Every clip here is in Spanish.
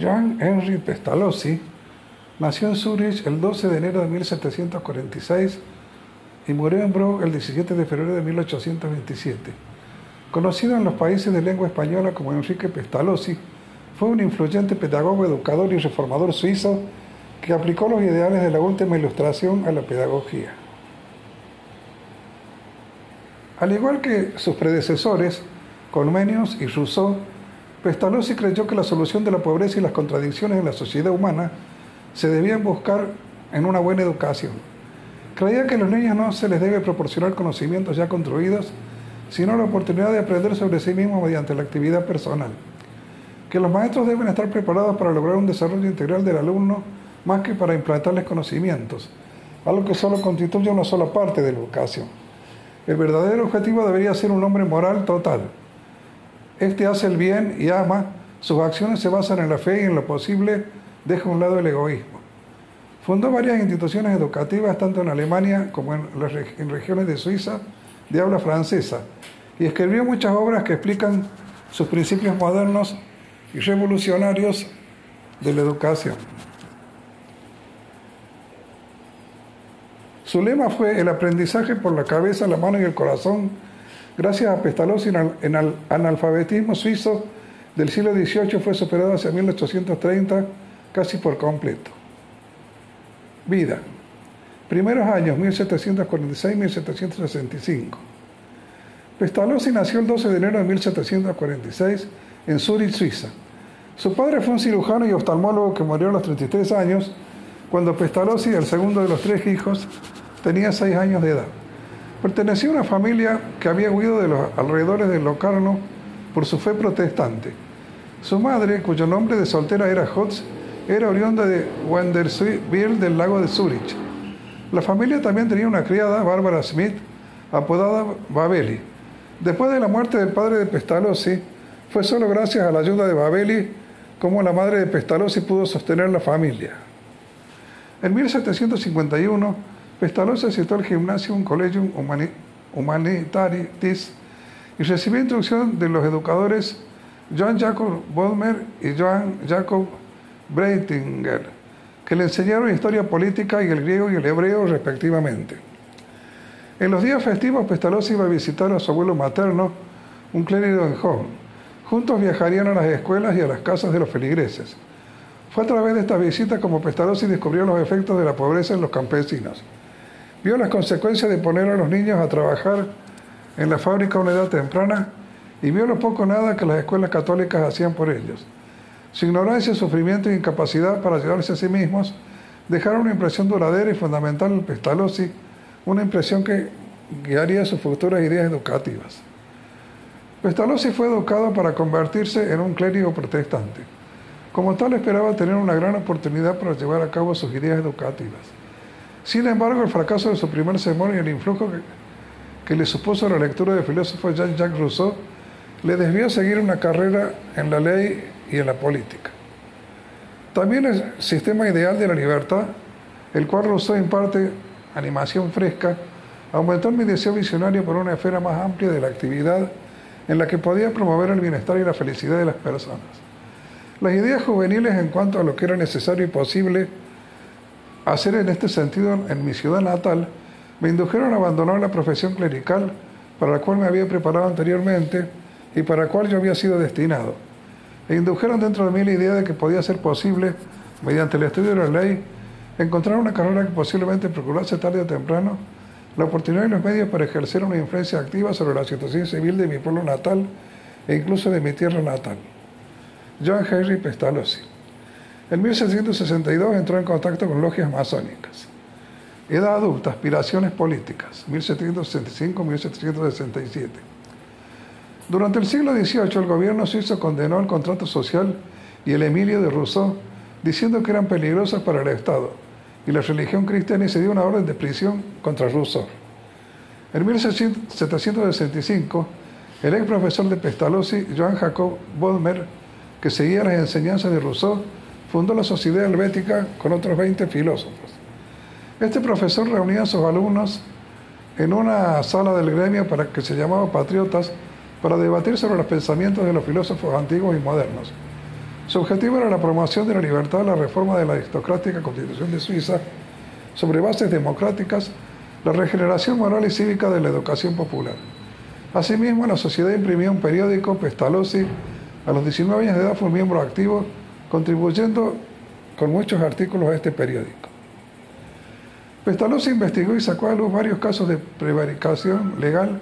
Johann Henry Pestalozzi nació en Zurich el 12 de enero de 1746 y murió en Brugg el 17 de febrero de 1827. Conocido en los países de lengua española como Enrique Pestalozzi, fue un influyente pedagogo, educador y reformador suizo que aplicó los ideales de la última ilustración a la pedagogía. Al igual que sus predecesores, Colmenius y Rousseau, Pestalozzi creyó que la solución de la pobreza y las contradicciones en la sociedad humana se debían buscar en una buena educación. Creía que a los niños no se les debe proporcionar conocimientos ya construidos, sino la oportunidad de aprender sobre sí mismos mediante la actividad personal. Que los maestros deben estar preparados para lograr un desarrollo integral del alumno más que para implantarles conocimientos, algo que solo constituye una sola parte de la educación. El verdadero objetivo debería ser un hombre moral total. Este hace el bien y ama, sus acciones se basan en la fe y en lo posible deja a un lado el egoísmo. Fundó varias instituciones educativas tanto en Alemania como en, en regiones de Suiza de habla francesa y escribió muchas obras que explican sus principios modernos y revolucionarios de la educación. Su lema fue el aprendizaje por la cabeza, la mano y el corazón, gracias a Pestalozzi en el analfabetismo suizo del siglo XVIII fue superado hacia 1830 casi por completo. Vida. Primeros años 1746-1765. Pestalozzi nació el 12 de enero de 1746 en Zurich, Suiza. Su padre fue un cirujano y oftalmólogo que murió a los 33 años cuando Pestalozzi, el segundo de los tres hijos, tenía 6 años de edad. Pertenecía a una familia que había huido de los alrededores de Locarno por su fe protestante. Su madre, cuyo nombre de soltera era Hotz, era oriunda de Wenderswil del lago de Zurich. La familia también tenía una criada, Bárbara Smith, apodada Babeli. Después de la muerte del padre de Pestalozzi, fue solo gracias a la ayuda de Babeli como la madre de Pestalozzi pudo sostener la familia. En 1751, Pestalozzi asistió al Gymnasium Collegium Humanitatis y recibió instrucción de los educadores Johann Jacob Bodmer y Johann Jacob Breitinger, que le enseñaron historia política y el griego y el hebreo respectivamente. En los días festivos, Pestalozzi iba a visitar a su abuelo materno, un clérigo en Hong. Juntos viajarían a las escuelas y a las casas de los feligreses. Fue a través de estas visitas como Pestalozzi descubrió los efectos de la pobreza en los campesinos. Vio las consecuencias de poner a los niños a trabajar en la fábrica a una edad temprana y vio lo poco nada que las escuelas católicas hacían por ellos. Su ignorancia, sufrimiento e incapacidad para ayudarse a sí mismos dejaron una impresión duradera y fundamental en Pestalozzi, una impresión que guiaría sus futuras ideas educativas. Pestalozzi fue educado para convertirse en un clérigo protestante. Como tal, esperaba tener una gran oportunidad para llevar a cabo sus ideas educativas. Sin embargo, el fracaso de su primer sermón y el influjo que, que le supuso la lectura del filósofo Jean-Jacques Rousseau le desvió a seguir una carrera en la ley y en la política. También el sistema ideal de la libertad, el cual Rousseau imparte animación fresca, aumentó mi deseo visionario por una esfera más amplia de la actividad en la que podía promover el bienestar y la felicidad de las personas. Las ideas juveniles en cuanto a lo que era necesario y posible hacer en este sentido en mi ciudad natal me indujeron a abandonar la profesión clerical para la cual me había preparado anteriormente y para la cual yo había sido destinado. E indujeron dentro de mí la idea de que podía ser posible, mediante el estudio de la ley, encontrar una carrera que posiblemente procurase tarde o temprano la oportunidad y los medios para ejercer una influencia activa sobre la situación civil de mi pueblo natal e incluso de mi tierra natal. John Henry Pestalozzi. En 1762 entró en contacto con logias masónicas. Edad adulta, aspiraciones políticas, 1765-1767. Durante el siglo XVIII el gobierno suizo condenó el contrato social y el Emilio de Rousseau, diciendo que eran peligrosas para el Estado, y la religión cristiana y se dio una orden de prisión contra Rousseau. En 1765, el ex profesor de Pestalozzi, Johann Jacob Bodmer, que seguía las enseñanzas de Rousseau, fundó la Sociedad Helvética con otros 20 filósofos. Este profesor reunía a sus alumnos en una sala del gremio para que se llamaba Patriotas para debatir sobre los pensamientos de los filósofos antiguos y modernos. Su objetivo era la promoción de la libertad, la reforma de la aristocrática constitución de Suiza sobre bases democráticas, la regeneración moral y cívica de la educación popular. Asimismo, la sociedad imprimía un periódico, Pestalozzi, a los 19 años de edad fue un miembro activo, contribuyendo con muchos artículos a este periódico. Pestalozzi investigó y sacó a luz varios casos de prevaricación legal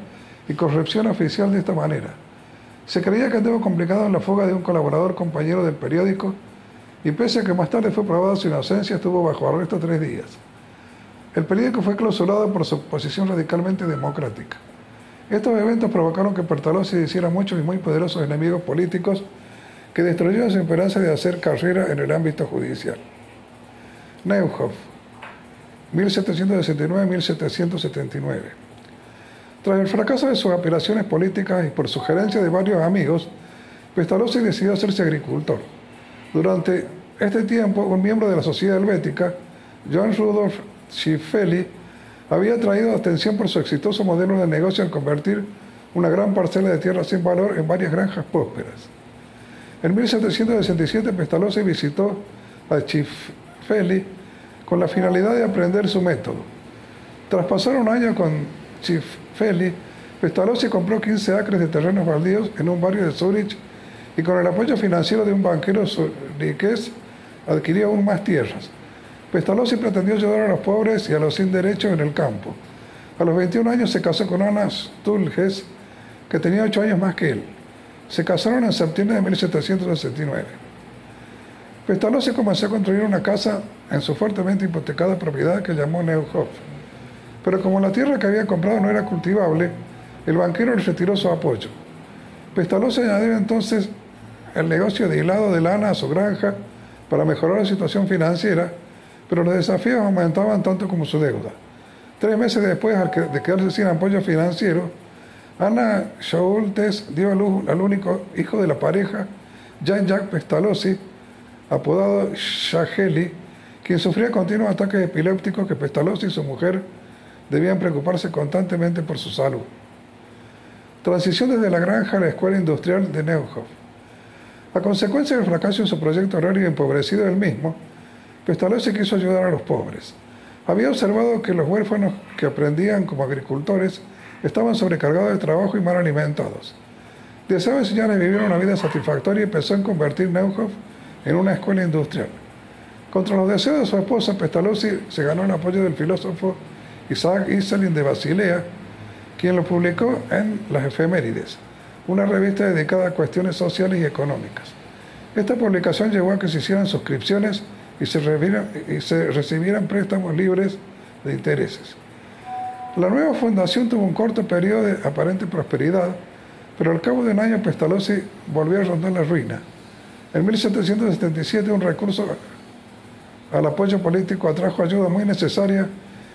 y corrupción oficial de esta manera. Se creía que andaba complicado en la fuga de un colaborador compañero del periódico y pese a que más tarde fue probada su inocencia, estuvo bajo arresto tres días. El periódico fue clausurado por su posición radicalmente democrática. Estos eventos provocaron que Pestalozzi hiciera muchos y muy poderosos enemigos políticos que destruyeron su esperanza de hacer carrera en el ámbito judicial. Neuhoff, 1769-1779. Tras el fracaso de sus aspiraciones políticas y por sugerencia de varios amigos, Pestalozzi decidió hacerse agricultor. Durante este tiempo, un miembro de la sociedad helvética, Johann Rudolf Schiffelli, había traído atención por su exitoso modelo de negocio al convertir una gran parcela de tierra sin valor en varias granjas prósperas. En 1767 Pestalozzi visitó a Schiffelli con la finalidad de aprender su método. Tras pasar un año con Schiffelli, Pestalozzi compró 15 acres de terrenos baldíos en un barrio de Zurich y con el apoyo financiero de un banquero zuriqués adquirió aún más tierras. Pestalozzi pretendió ayudar a los pobres y a los sin derechos en el campo. A los 21 años se casó con Ana Stulges, que tenía 8 años más que él. Se casaron en septiembre de 1769. Pestalozzi comenzó a construir una casa en su fuertemente hipotecada propiedad que llamó Neuhof. Pero como la tierra que había comprado no era cultivable, el banquero le retiró su apoyo. Pestalozzi añadió entonces el negocio de hilado de lana a su granja para mejorar la situación financiera, pero los desafíos aumentaban tanto como su deuda. Tres meses después de quedarse sin apoyo financiero, Ana Schultes dio a luz al único hijo de la pareja, Jean-Jacques Pestalozzi, apodado Shaheli, quien sufría continuos ataques epilépticos que Pestalozzi y su mujer debían preocuparse constantemente por su salud. Transición desde la granja a la escuela industrial de Neuhoff. A consecuencia del fracaso en su proyecto horario empobrecido del mismo, Pestalozzi quiso ayudar a los pobres. Había observado que los huérfanos que aprendían como agricultores estaban sobrecargados de trabajo y mal alimentados. Deseaba enseñar a vivir una vida satisfactoria y pensó en convertir Neuhoff en una escuela industrial. Contra los deseos de su esposa, Pestalozzi se ganó el apoyo del filósofo Isaac Iselin de Basilea, quien lo publicó en Las Efemérides, una revista dedicada a cuestiones sociales y económicas. Esta publicación llevó a que se hicieran suscripciones y se, y se recibieran préstamos libres de intereses. La nueva fundación tuvo un corto periodo de aparente prosperidad, pero al cabo de un año Pestalozzi volvió a rondar la ruina. En 1777 un recurso al apoyo político atrajo ayuda muy necesaria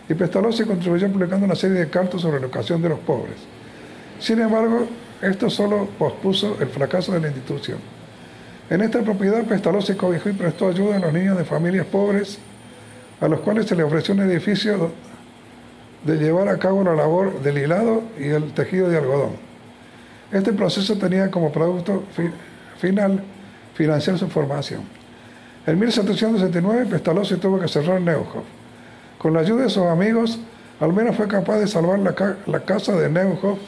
y Pestalozzi contribuyó publicando una serie de cartas sobre la educación de los pobres. Sin embargo, esto solo pospuso el fracaso de la institución. En esta propiedad Pestalozzi cobijó y prestó ayuda a los niños de familias pobres a los cuales se les ofreció un edificio de llevar a cabo la labor del hilado y el tejido de algodón. Este proceso tenía como producto final financiar su formación. En 1769 Pestalozzi tuvo que cerrar Neuhoff. Con la ayuda de sus amigos, al menos fue capaz de salvar la, la casa de Neuhoff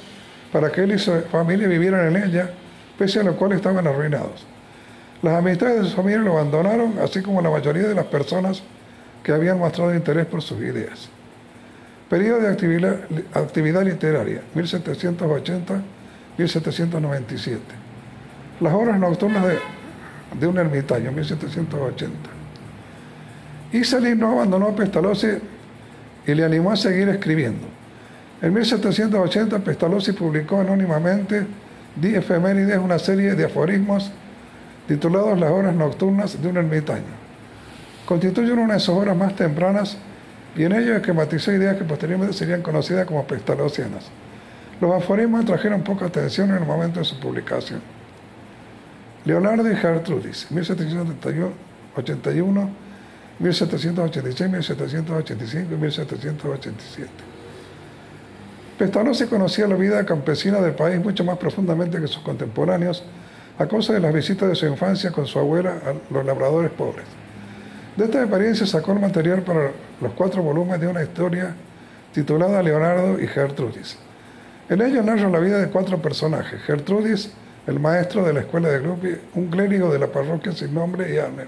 para que él y su familia vivieran en ella, pese a lo cual estaban arruinados. Las amistades de su familia lo abandonaron, así como la mayoría de las personas que habían mostrado interés por sus ideas. Periodo de actividad, literaria, 1780-1797. Las obras nocturnas de, de un ermitaño, 1780. Iselin no abandonó a Pestalozzi y le animó a seguir escribiendo. En 1780 Pestalozzi publicó anónimamente Die Efemérides, una serie de aforismos titulados Las horas nocturnas de un ermitaño. Constituyen una de sus obras más tempranas y en ello esquematizó ideas que posteriormente serían conocidas como pestalocianas. Los aforismos trajeron poca atención en el momento de su publicación. Leonardo y Gertrudis, 1781, 1786, 1785 y 1787. Pestalozzi conocía la vida campesina del país mucho más profundamente que sus contemporáneos, a causa de las visitas de su infancia con su abuela a los labradores pobres. De esta experiencia sacó el material para los cuatro volúmenes de una historia titulada Leonardo y Gertrudis. En ella narra la vida de cuatro personajes. Gertrudis, el maestro de la escuela de Grupi, un clérigo de la parroquia sin nombre y Anner.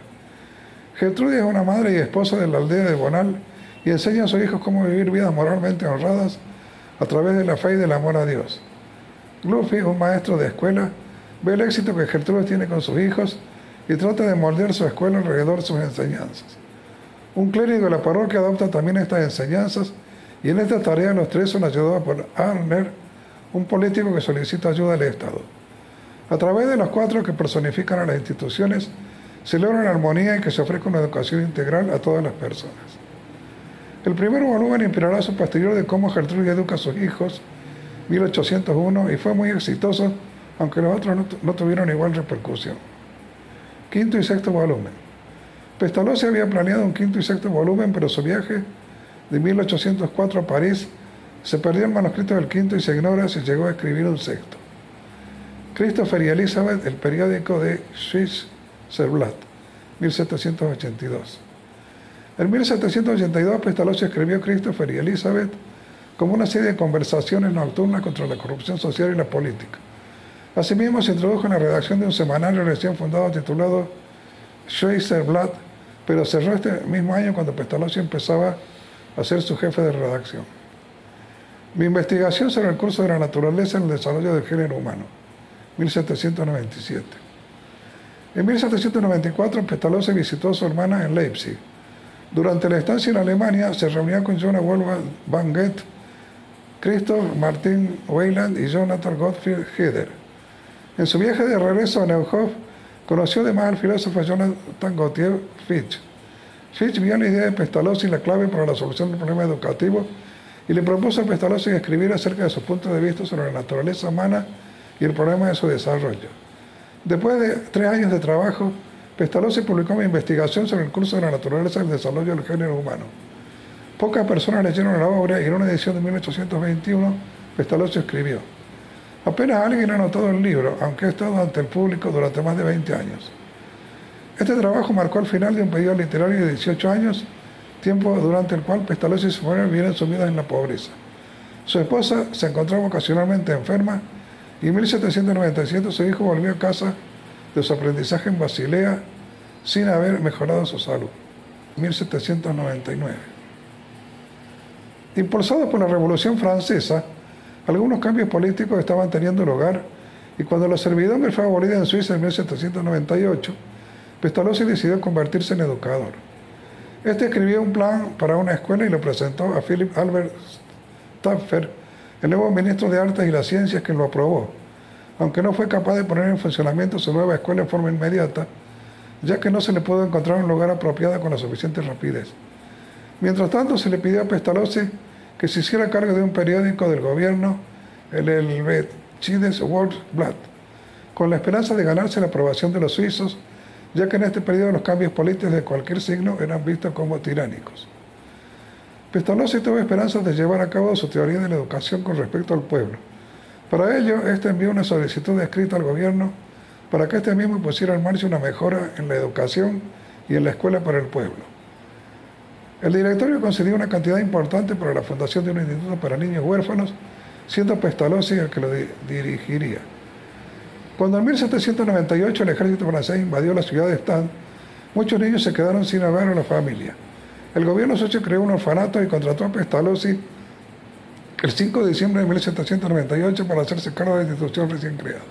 Gertrudis es una madre y esposa de la aldea de Bonal y enseña a sus hijos cómo vivir vidas moralmente honradas a través de la fe y del amor a Dios. Luffy, un maestro de escuela, ve el éxito que Gertrudis tiene con sus hijos y trata de moldear su escuela alrededor de sus enseñanzas. Un clérigo de la parroquia adopta también estas enseñanzas y en esta tarea los tres son ayudados por Arner, un político que solicita ayuda al Estado. A través de los cuatro que personifican a las instituciones, se logra una armonía y que se ofrezca una educación integral a todas las personas. El primer volumen inspirará su posterior de cómo Gertrude educa a sus hijos, 1801, y fue muy exitoso, aunque los otros no, tuvieron igual repercusión. Quinto y sexto volumen. Pestalozzi había planeado un quinto y sexto volumen, pero su viaje de 1804 a París se perdió el manuscrito del quinto y se ignora si llegó a escribir un sexto. Christopher y Elizabeth, el periódico de Swiss Zerblatt, 1782. En 1782 Pestalozzi escribió Christopher y Elizabeth como una serie de conversaciones nocturnas contra la corrupción social y la política. Asimismo se introdujo en la redacción de un semanario recién fundado titulado Schweizerblatt, pero cerró este mismo año cuando Pestalozzi empezaba a ser su jefe de redacción. Mi investigación sobre el curso de la naturaleza en el desarrollo del género humano, 1797. En 1794 Pestalozzi visitó a su hermana en Leipzig durante la estancia en Alemania se reunió con Jonah Wolfgang van Goethe, Christoph Martin Weyland y Jonathan Gottfried Heder. En su viaje de regreso a Neuhof, conoció además al filósofo Jonathan Gautier Fitch. Fitch vio la idea de Pestalozzi la clave para la solución del problema educativo y le propuso a Pestalozzi escribir acerca de sus puntos de vista sobre la naturaleza humana y el problema de su desarrollo. Después de tres años de trabajo, Pestalozzi publicó una investigación sobre el curso de la naturaleza y el desarrollo del género humano. Pocas personas leyeron la obra y en una edición de 1821 Pestalozzi escribió, apenas alguien ha notado el libro, aunque ha estado ante el público durante más de 20 años. Este trabajo marcó el final de un periodo literario de 18 años, tiempo durante el cual Pestalozzi y su mujer vienen sumidas en la pobreza. Su esposa se encontraba ocasionalmente enferma y en 1797 su hijo volvió a casa de su aprendizaje en Basilea sin haber mejorado su salud. 1799. Impulsados por la Revolución Francesa, algunos cambios políticos estaban teniendo lugar y cuando la servidumbre fue abolida en Suiza en 1798, Pestalozzi decidió convertirse en educador. Este escribió un plan para una escuela y lo presentó a Philip Albert Staffer, el nuevo ministro de Artes y las Ciencias, que lo aprobó aunque no fue capaz de poner en funcionamiento su nueva escuela en forma inmediata, ya que no se le pudo encontrar un lugar apropiado con la suficiente rapidez. Mientras tanto, se le pidió a Pestalozzi que se hiciera cargo de un periódico del gobierno, el Helvetides World con la esperanza de ganarse la aprobación de los suizos, ya que en este periodo los cambios políticos de cualquier signo eran vistos como tiránicos. Pestalozzi tuvo esperanzas de llevar a cabo su teoría de la educación con respecto al pueblo para ello, este envió una solicitud escrita al gobierno para que este mismo pusiera en marcha una mejora en la educación y en la escuela para el pueblo. El directorio concedió una cantidad importante para la fundación de un instituto para niños huérfanos, siendo Pestalozzi el que lo dirigiría. Cuando en 1798 el ejército francés invadió la ciudad de Stand, muchos niños se quedaron sin hogar o la familia. El gobierno socio creó un orfanato y contrató a Pestalozzi el 5 de diciembre de 1798 para hacerse cargo de la institución recién creada.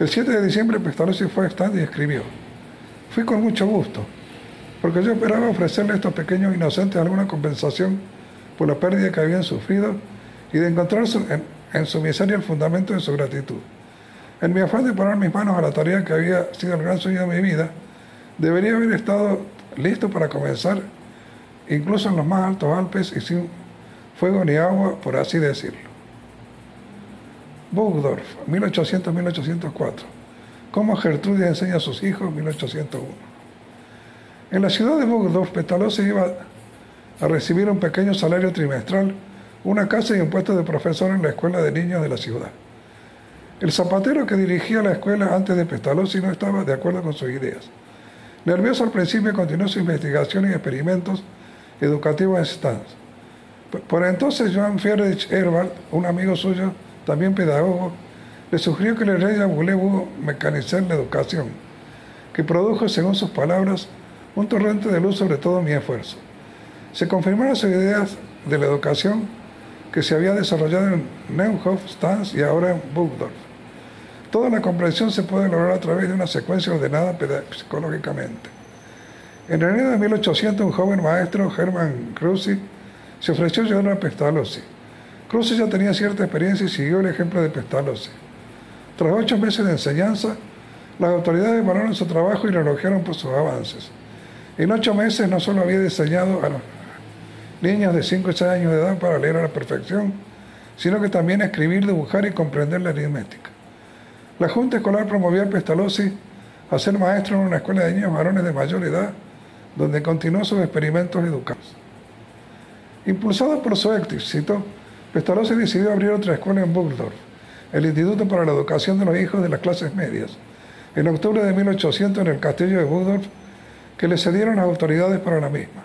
El 7 de diciembre Pestalozzi fue a stand y escribió, fui con mucho gusto, porque yo esperaba ofrecerle a estos pequeños inocentes alguna compensación por la pérdida que habían sufrido y de encontrar en, su miseria el fundamento de su gratitud. En mi afán de poner mis manos a la tarea que había sido el gran sueño de mi vida, debería haber estado listo para comenzar, incluso en los más altos Alpes y sin fuego ni agua, por así decirlo. Burgdorf, 1800-1804. Cómo Gertrudis enseña a sus hijos, 1801. En la ciudad de Burgdorf, Pestalozzi iba a recibir un pequeño salario trimestral, una casa y un puesto de profesor en la escuela de niños de la ciudad. El zapatero que dirigía la escuela antes de Pestalozzi no estaba de acuerdo con sus ideas. Nervioso al principio continuó su investigación y experimentos educativos en Stans. Por entonces Joan Friedrich Herbert, un amigo suyo, también pedagogo, le sugirió que le rey voulez mecanizar la educación, que produjo, según sus palabras, un torrente de luz sobre todo mi esfuerzo. Se confirmaron sus ideas de la educación que se había desarrollado en Neuhof, Stans y ahora en Burgdorf. Toda la comprensión se puede lograr a través de una secuencia ordenada psicológicamente. En enero de 1800, un joven maestro, Hermann Kruse, se ofreció a ayudar a Pestalozzi. Kruse ya tenía cierta experiencia y siguió el ejemplo de Pestalozzi. Tras ocho meses de enseñanza, las autoridades valoraron su trabajo y lo elogiaron por sus avances. En ocho meses no solo había diseñado a los niños de 5 y 6 años de edad para leer a la perfección, sino que también escribir, dibujar y comprender la aritmética. La Junta Escolar promovió a Pestalozzi a ser maestro en una escuela de niños varones de mayor edad, donde continuó sus experimentos educativos. Impulsado por su éxito, Pestalozzi decidió abrir otra escuela en Burgdorf, el Instituto para la Educación de los Hijos de las Clases Medias, en octubre de 1800 en el castillo de Burgdorf, que le cedieron las autoridades para la misma.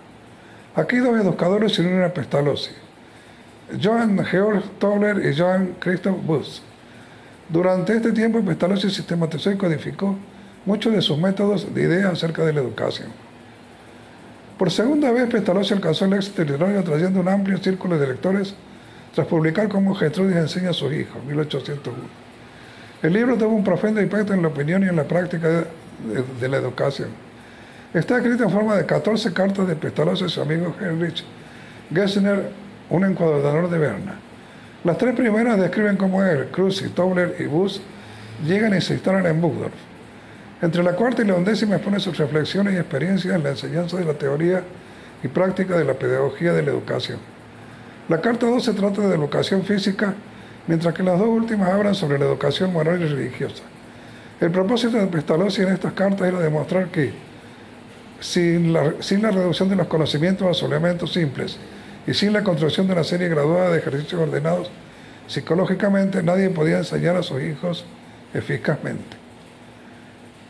Aquí dos educadores se unieron a Pestalozzi, Johann Georg Tobler y Johann Christoph Buss. Durante este tiempo, Pestalozzi sistematizó y codificó muchos de sus métodos de ideas acerca de la educación. Por segunda vez, Pestalozzi alcanzó el éxito literario atrayendo un amplio círculo de lectores tras publicar cómo Gertrudis enseña a sus hijos, 1801. El libro tuvo un profundo impacto en la opinión y en la práctica de, de la educación. Está escrito en forma de 14 cartas de Pestalozzi a su amigo Heinrich Gessner, un encuadernador de Berna. Las tres primeras describen cómo él, Cruz, Tobler y Bus llegan y se instalan en Burgdorf. Entre la cuarta y la undécima expone sus reflexiones y experiencias en la enseñanza de la teoría y práctica de la pedagogía de la educación. La carta 2 se trata de educación física, mientras que las dos últimas hablan sobre la educación moral y religiosa. El propósito de Pestalozzi en estas cartas era demostrar que, sin la, sin la reducción de los conocimientos a elementos simples, y sin la construcción de una serie graduada de ejercicios ordenados psicológicamente, nadie podía enseñar a sus hijos eficazmente.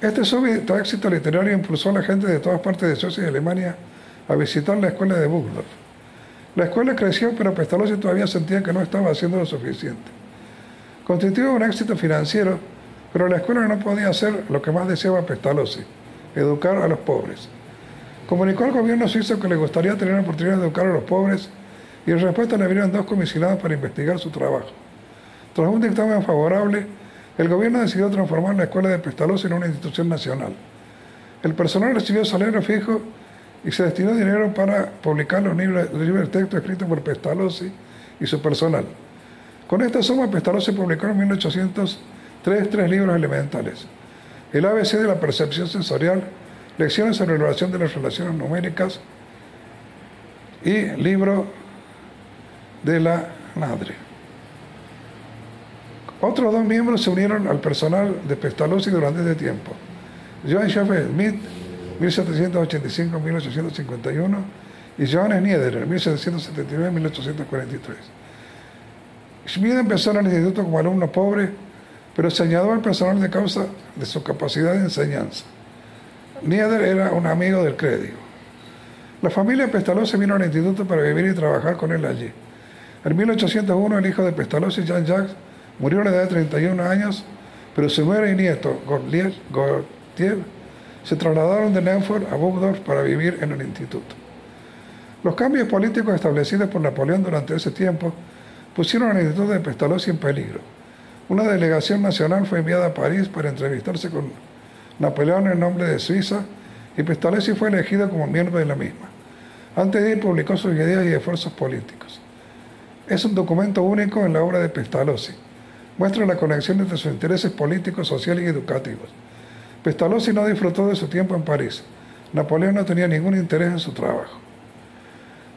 Este súbito éxito literario impulsó a la gente de todas partes de Suecia y Alemania a visitar la escuela de Burgdorf. La escuela creció, pero Pestalozzi todavía sentía que no estaba haciendo lo suficiente. Constituía un éxito financiero, pero la escuela no podía hacer lo que más deseaba Pestalozzi, educar a los pobres. Comunicó al gobierno suizo que le gustaría tener la oportunidad de educar a los pobres y en respuesta le abrieron dos comisionados para investigar su trabajo. Tras un dictamen favorable, el gobierno decidió transformar la escuela de Pestalozzi en una institución nacional. El personal recibió salario fijo y se destinó dinero para publicar los libros, de texto escritos por Pestalozzi y su personal. Con esta suma, Pestalozzi publicó en 1803 tres libros elementales. El ABC de la percepción sensorial, Lecciones sobre la relación de las relaciones numéricas y libro de la madre. Otros dos miembros se unieron al personal de Pestalozzi durante este tiempo. Johann Schaffer Smith, 1785-1851, y Johannes Schniederer, 1779-1843. Schmidt empezó en el instituto como alumno pobre, pero se añadió al personal de causa de su capacidad de enseñanza. Nieder era un amigo del crédito. La familia Pestalozzi vino al instituto para vivir y trabajar con él allí. En 1801 el hijo de Pestalozzi, Jean-Jacques, murió a la edad de 31 años, pero su nuera y nieto, Gautier, se trasladaron de Nenford a Burgdorf para vivir en el instituto. Los cambios políticos establecidos por Napoleón durante ese tiempo pusieron al instituto de Pestalozzi en peligro. Una delegación nacional fue enviada a París para entrevistarse con Napoleón en nombre de Suiza y Pestalozzi fue elegido como miembro de la misma. Antes de ir publicó sus ideas y esfuerzos políticos. Es un documento único en la obra de Pestalozzi. Muestra la conexión entre sus intereses políticos, sociales y educativos. Pestalozzi no disfrutó de su tiempo en París. Napoleón no tenía ningún interés en su trabajo.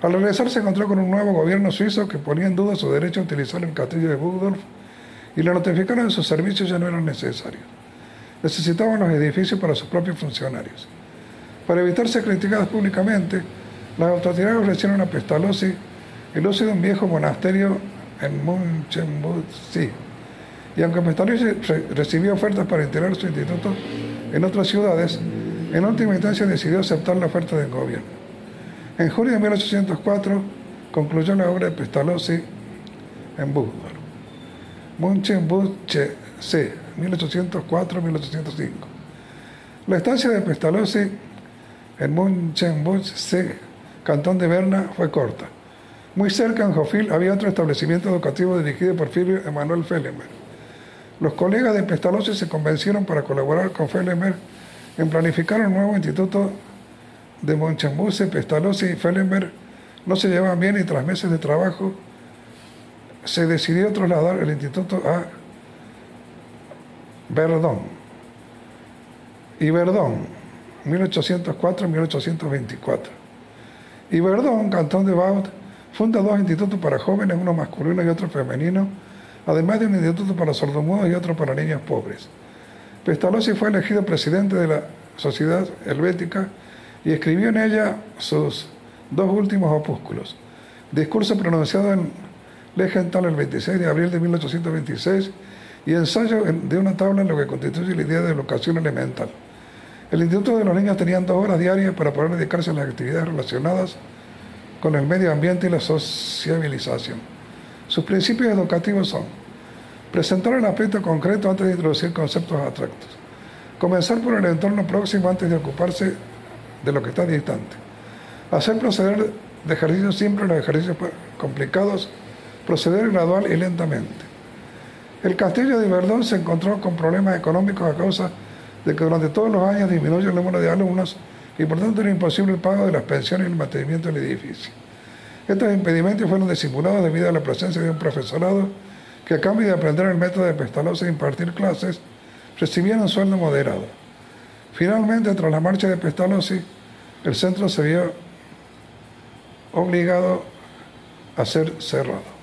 Al regresar se encontró con un nuevo gobierno suizo que ponía en duda su derecho a utilizar el castillo de Burgdorf y le notificaron que sus servicios ya no eran necesarios necesitaban los edificios para sus propios funcionarios. Para evitar ser criticadas públicamente, las autoridades ofrecieron a Pestalozzi el uso de un viejo monasterio en Munchenbuzi Y aunque Pestalozzi recibió ofertas para integrar su instituto en otras ciudades, en última instancia decidió aceptar la oferta del gobierno. En julio de 1804 concluyó la obra de Pestalozzi en Budvar. C, 1804-1805. La estancia de Pestalozzi en C, cantón de Berna, fue corta. Muy cerca, en Jofil, había otro establecimiento educativo dirigido por Filio Emanuel Felemer. Los colegas de Pestalozzi se convencieron para colaborar con Felemer en planificar un nuevo instituto de Monchambuse, Pestalozzi y Felemer no se llevaban bien y tras meses de trabajo se decidió trasladar el instituto a Verdón. Y Verdón, 1804-1824. Y Verdón, Cantón de Baut, funda dos institutos para jóvenes, uno masculino y otro femenino, además de un instituto para sordomudos y otro para niños pobres. Pestalozzi fue elegido presidente de la Sociedad Helvética y escribió en ella sus dos últimos opúsculos. Discurso pronunciado en Legental el 26 de abril de 1826 y ensayo de una tabla en lo que constituye la idea de educación elemental. El Instituto de los Niños tenía dos horas diarias para poder dedicarse a las actividades relacionadas con el medio ambiente y la sociabilización. Sus principios educativos son presentar el aspecto concreto antes de introducir conceptos abstractos, comenzar por el entorno próximo antes de ocuparse de lo que está distante, hacer proceder de ejercicios simples los ejercicios complicados, proceder gradual y lentamente. El castillo de Verdón se encontró con problemas económicos a causa de que durante todos los años disminuye el número de alumnos y por tanto era imposible el pago de las pensiones y el mantenimiento del edificio. Estos impedimentos fueron disimulados debido a la presencia de un profesorado que a cambio de aprender el método de Pestalozzi e impartir clases, recibían un sueldo moderado. Finalmente, tras la marcha de Pestalozzi, el centro se vio obligado a ser cerrado.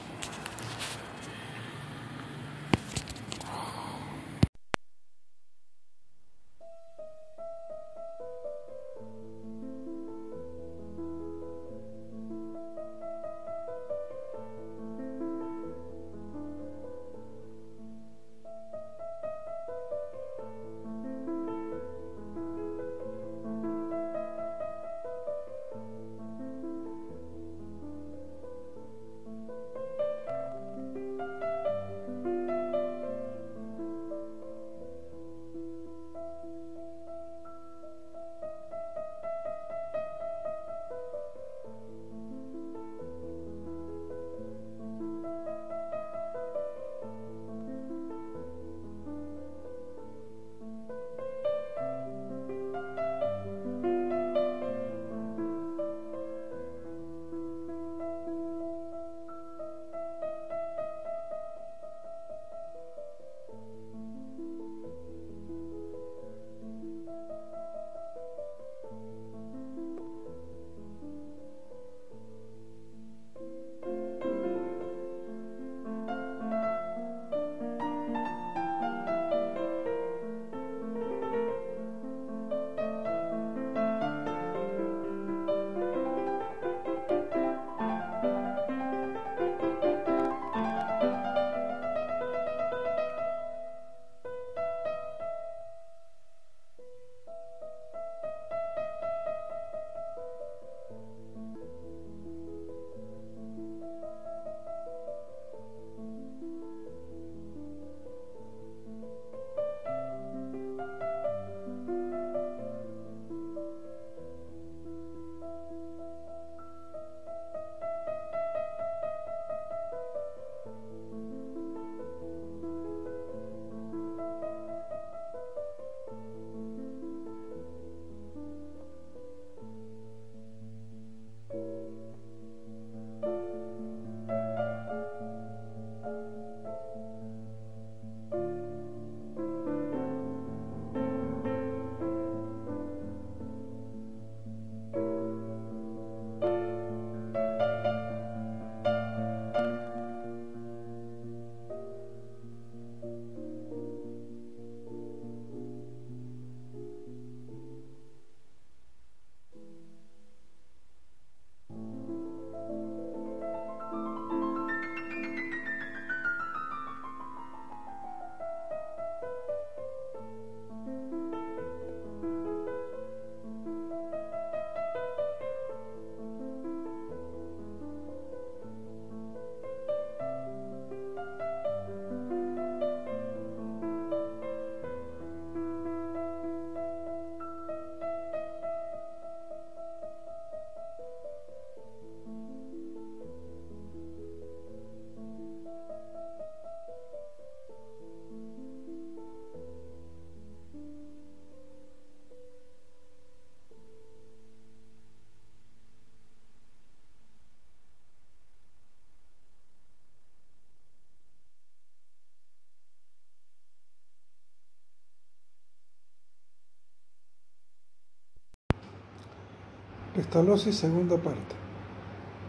Pestalozzi, segunda parte.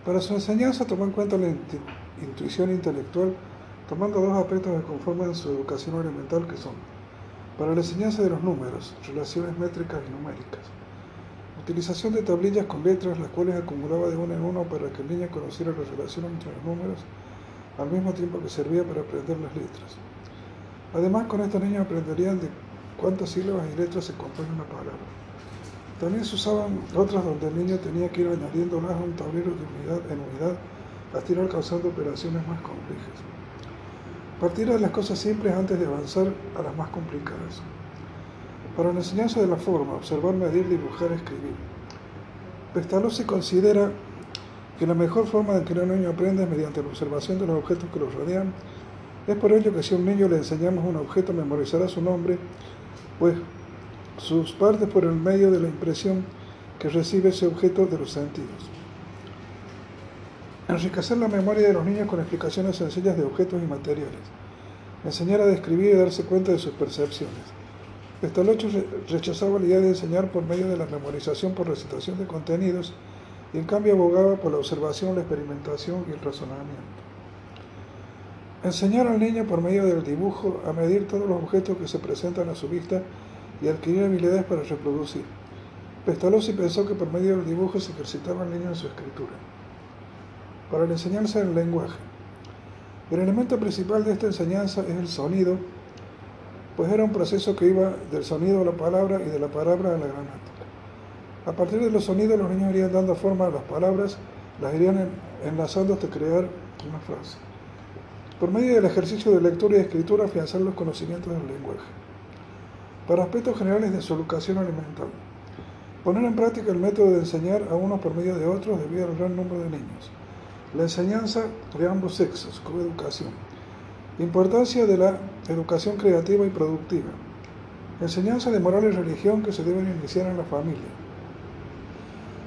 Para su enseñanza tomó en cuenta la intuición intelectual, tomando dos aspectos que conforman su educación elemental, que son, para la enseñanza de los números, relaciones métricas y numéricas, utilización de tablillas con letras, las cuales acumulaba de uno en uno para que el niño conociera la relación entre los números, al mismo tiempo que servía para aprender las letras. Además, con estos niños aprenderían de cuántas sílabas y letras se compone una palabra. También se usaban otras donde el niño tenía que ir añadiéndolas a un tablero de unidad en unidad hasta ir alcanzando operaciones más complejas. Partir de las cosas simples antes de avanzar a las más complicadas. Para la enseñanza de la forma, observar, medir, dibujar, escribir. Pestalozzi considera que la mejor forma de que un niño aprenda es mediante la observación de los objetos que los rodean. Es por ello que si a un niño le enseñamos un objeto, memorizará su nombre, pues sus partes por el medio de la impresión que recibe ese objeto de los sentidos. Enriquecer la memoria de los niños con explicaciones sencillas de objetos y materiales. Enseñar a describir y darse cuenta de sus percepciones. Pestalozzi rechazaba la idea de enseñar por medio de la memorización por recitación de contenidos y en cambio abogaba por la observación, la experimentación y el razonamiento. Enseñar al niño por medio del dibujo a medir todos los objetos que se presentan a su vista y adquirir habilidades para reproducir. Pestalozzi pensó que por medio del dibujo se ejercitaba el niño en su escritura. Para la enseñanza del lenguaje. El elemento principal de esta enseñanza es el sonido, pues era un proceso que iba del sonido a la palabra y de la palabra a la gramática. A partir de los sonidos los niños irían dando forma a las palabras, las irían enlazando hasta crear una frase. Por medio del ejercicio de lectura y escritura afianzar los conocimientos del lenguaje para aspectos generales de su educación alimentar. Poner en práctica el método de enseñar a unos por medio de otros debido al gran número de niños. La enseñanza de ambos sexos, coeducación. Importancia de la educación creativa y productiva. Enseñanza de moral y religión que se deben iniciar en la familia.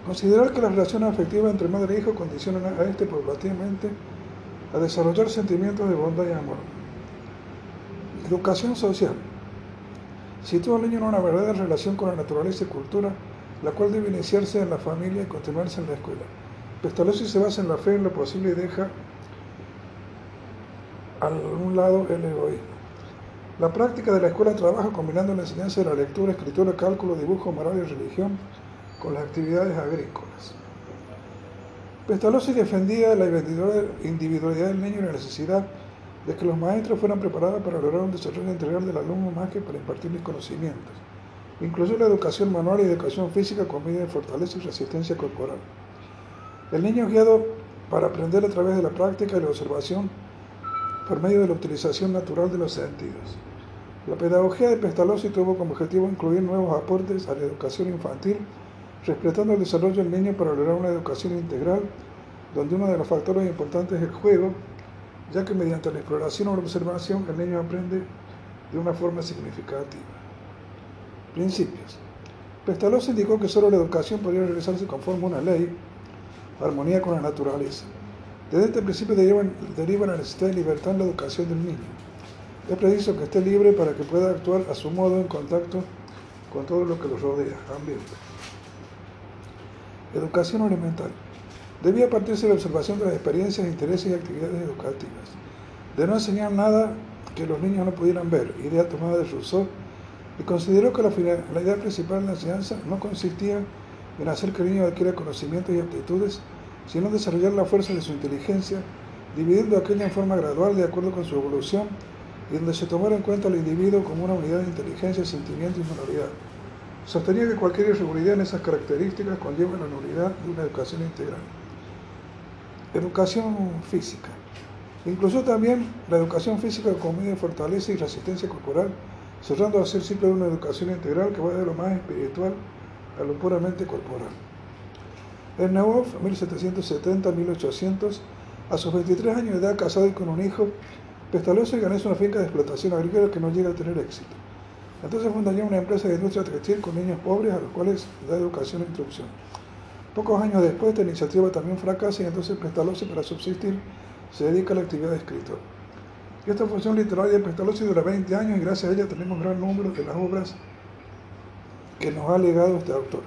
Considerar que las relaciones afectivas entre madre e hijo condicionan a este paulatinamente a desarrollar sentimientos de bondad y amor. Educación social Sitúa al niño en una verdadera relación con la naturaleza y cultura, la cual debe iniciarse en la familia y continuarse en la escuela. Pestalozzi se basa en la fe en lo posible y deja a un lado el egoísmo. La práctica de la escuela trabaja combinando la enseñanza de la lectura, escritura, cálculo, dibujo, moral y religión con las actividades agrícolas. Pestalozzi defendía la individualidad del niño y la necesidad de que los maestros fueran preparados para lograr un desarrollo integral del alumno más que para impartirles conocimientos. Incluyó la educación manual y educación física con medida de fortaleza y resistencia corporal. El niño es guiado para aprender a través de la práctica y la observación por medio de la utilización natural de los sentidos. La pedagogía de Pestalozzi tuvo como objetivo incluir nuevos aportes a la educación infantil, respetando el desarrollo del niño para lograr una educación integral, donde uno de los factores importantes es el juego, ya que mediante la exploración o la observación el niño aprende de una forma significativa. Principios. Pestalozzi indicó que solo la educación podría realizarse conforme a una ley, armonía con la naturaleza. Desde este principio deriva, la necesidad de libertad en la educación del niño. Es preciso que esté libre para que pueda actuar a su modo en contacto con todo lo que lo rodea, ambiente. Educación elemental. Debía partirse de la observación de las experiencias, intereses y actividades educativas, de no enseñar nada que los niños no pudieran ver, idea tomada de Rousseau, y consideró que la, la idea principal de la enseñanza no consistía en hacer que el niño adquiera conocimientos y aptitudes, sino en desarrollar la fuerza de su inteligencia, dividiendo aquella en forma gradual de acuerdo con su evolución y donde se tomara en cuenta al individuo como una unidad de inteligencia, sentimiento y moralidad. Sostenía que cualquier irregularidad en esas características conlleva la nulidad de una educación integral. Educación física. Incluyó también la educación física como medio de fortaleza y resistencia corporal, cerrando a ser de una educación integral que va de lo más espiritual a lo puramente corporal. En 1770-1800, a sus 23 años de edad, casado y con un hijo, Pestalozzi ganó una finca de explotación agrícola que no llega a tener éxito. Entonces fundaría una empresa de industria textil con niños pobres a los cuales da educación e instrucción. Pocos años después, esta iniciativa también fracasa y entonces Pestalozzi, para subsistir, se dedica a la actividad de escritor. Esta función literaria de Pestalozzi dura 20 años y gracias a ella tenemos un gran número de las obras que nos ha legado este autor.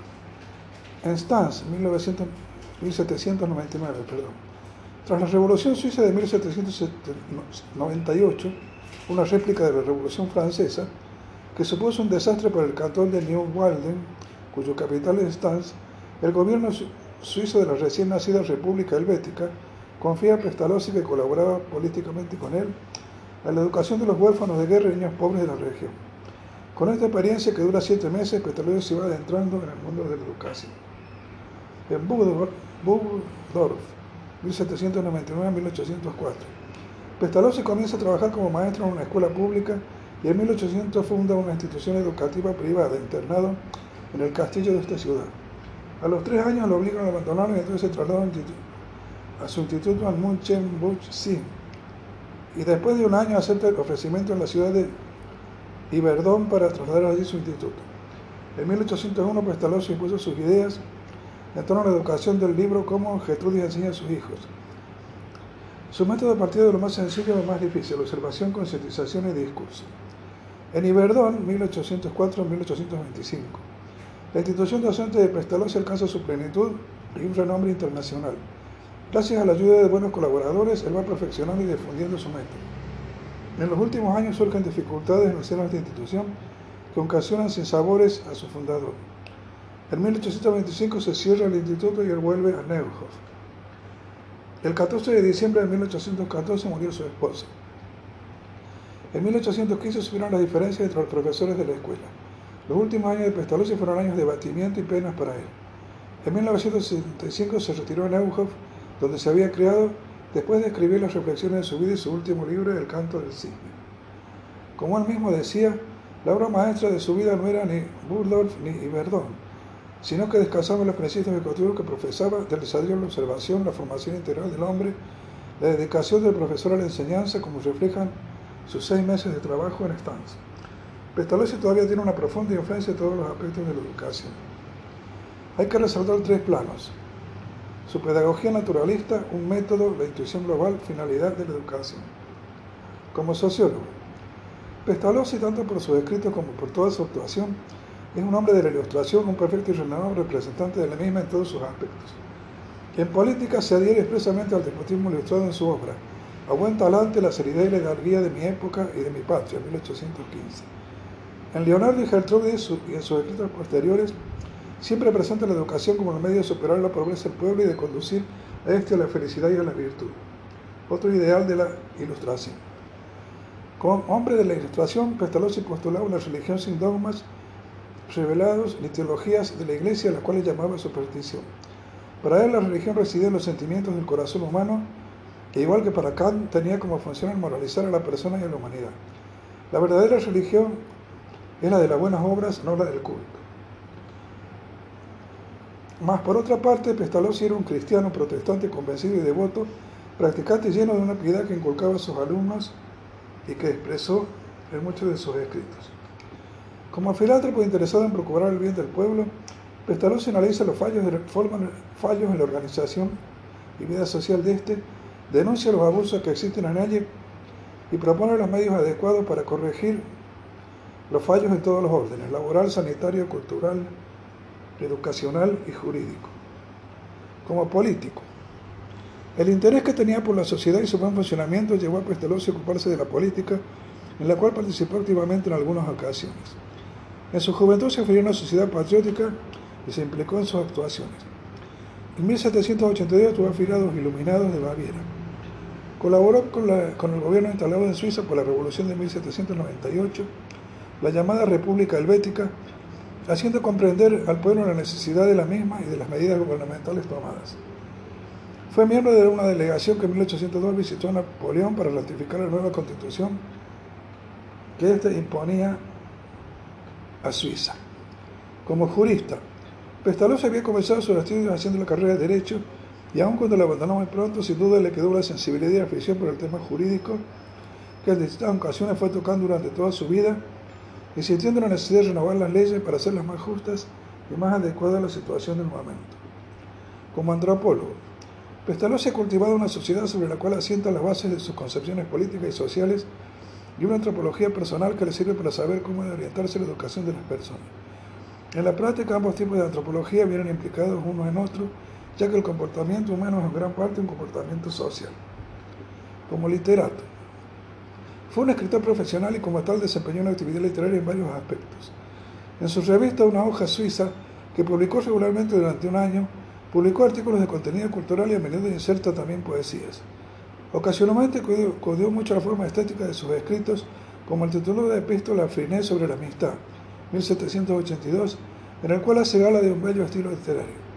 En Stans, 1799, perdón. Tras la Revolución Suiza de 1798, una réplica de la Revolución Francesa, que supuso un desastre para el cantón de New Walden, cuyo capital es Stans, el gobierno suizo de la recién nacida República Helvética confía a Pestalozzi, que colaboraba políticamente con él, a la educación de los huérfanos de guerra y niños pobres de la región. Con esta experiencia que dura siete meses, Pestalozzi se va adentrando en el mundo de la educación. En Budorf, 1799-1804. Pestalozzi comienza a trabajar como maestro en una escuela pública y en 1800 funda una institución educativa privada, internado en el castillo de esta ciudad. A los tres años lo obligan a abandonarlo y entonces se traslada a su instituto en Munchen-Buch-Sin. Y después de un año acepta el ofrecimiento en la ciudad de Iberdón para trasladar allí su instituto. En 1801 Pestalozzi impuso sus ideas en torno a la educación del libro Cómo Gertrudis enseña a sus hijos. Su método partía de lo más sencillo a lo más difícil, observación, concientización y discurso. En Iberdón, 1804-1825, la institución docente de Pestalozzi alcanza su plenitud y un renombre internacional. Gracias a la ayuda de buenos colaboradores, él va perfeccionando y difundiendo su método. En los últimos años surgen dificultades en el seno de esta institución que ocasionan sinsabores a su fundador. En 1825 se cierra el instituto y él vuelve a Neuhof. El 14 de diciembre de 1814 murió su esposa. En 1815 subieron las diferencias entre los profesores de la escuela. Los últimos años de Pestalozzi fueron años de batimiento y penas para él. En 1965 se retiró a Neuhof, donde se había criado después de escribir las reflexiones de su vida y su último libro, El canto del cisne. Como él mismo decía, la obra maestra de su vida no era ni Burdorf ni Iberdón, sino que descansaba en los principios educativos que profesaba del desarrollo de la observación, la formación integral del hombre, la dedicación del profesor a la enseñanza, como reflejan sus seis meses de trabajo en estancia. Pestalozzi todavía tiene una profunda influencia en todos los aspectos de la educación. Hay que resaltar tres planos. Su pedagogía naturalista, un método, la intuición global, finalidad de la educación. Como sociólogo, Pestalozzi, tanto por sus escritos como por toda su actuación, es un hombre de la ilustración, un perfecto y renovado representante de la misma en todos sus aspectos. En política se adhiere expresamente al despotismo ilustrado en su obra, a buen talante la seriedad y la galería de mi época y de mi patria, 1815. En Leonardo y Gertrudis y en sus escritos posteriores, siempre presenta la educación como el medio de superar la pobreza del pueblo y de conducir a este a la felicidad y a la virtud. Otro ideal de la ilustración. Como hombre de la ilustración, Pestalozzi postulaba una religión sin dogmas revelados ni teologías de la iglesia, a las cuales llamaba superstición. Para él la religión residía en los sentimientos del corazón humano, que igual que para Kant tenía como función el moralizar a la persona y a la humanidad. La verdadera religión es la de las buenas obras, no la del culto. Mas por otra parte, Pestalozzi era un cristiano protestante convencido y devoto, practicante lleno de una piedad que inculcaba a sus alumnos y que expresó en muchos de sus escritos. Como filántropo interesado en procurar el bien del pueblo, Pestalozzi analiza los fallos, de, fallos en la organización y vida social de este, denuncia los abusos que existen en ella y propone los medios adecuados para corregir los fallos en todos los órdenes, laboral, sanitario, cultural, educacional y jurídico. Como político, el interés que tenía por la sociedad y su buen funcionamiento llevó a Pestalozzi a ocuparse de la política, en la cual participó activamente en algunas ocasiones. En su juventud se afilió a una sociedad patriótica y se implicó en sus actuaciones. En 1782 estuvo afiliado a los Iluminados de Baviera. Colaboró con, con, el gobierno instalado en Suiza por la Revolución de 1798, la llamada República Helvética, haciendo comprender al pueblo la necesidad de la misma y de las medidas gubernamentales tomadas. Fue miembro de una delegación que en 1802 visitó a Napoleón para ratificar la nueva constitución que éste imponía a Suiza. Como jurista, Pestalozzi había comenzado sus estudios haciendo la carrera de Derecho y aun cuando la abandonó muy pronto, sin duda le quedó la sensibilidad y afición por el tema jurídico que en distintas ocasiones fue tocando durante toda su vida y sintiendo la necesidad de renovar las leyes para hacerlas más justas y más adecuadas a la situación del momento. Como antropólogo, Pestalozzi ha cultivado una sociedad sobre la cual asienta las bases de sus concepciones políticas y sociales y una antropología personal que le sirve para saber cómo orientarse la educación de las personas. En la práctica ambos tipos de antropología vienen implicados uno en otro, ya que el comportamiento humano es en gran parte un comportamiento social. Como literato, fue un escritor profesional y como tal desempeñó una actividad literaria en varios aspectos. En su revista Una hoja suiza, que publicó regularmente durante un año, publicó artículos de contenido cultural y a menudo inserta también poesías. Ocasionalmente codió mucho la forma estética de sus escritos, como el título de epístola Friné sobre la amistad, 1782, en el cual hace gala de un bello estilo literario.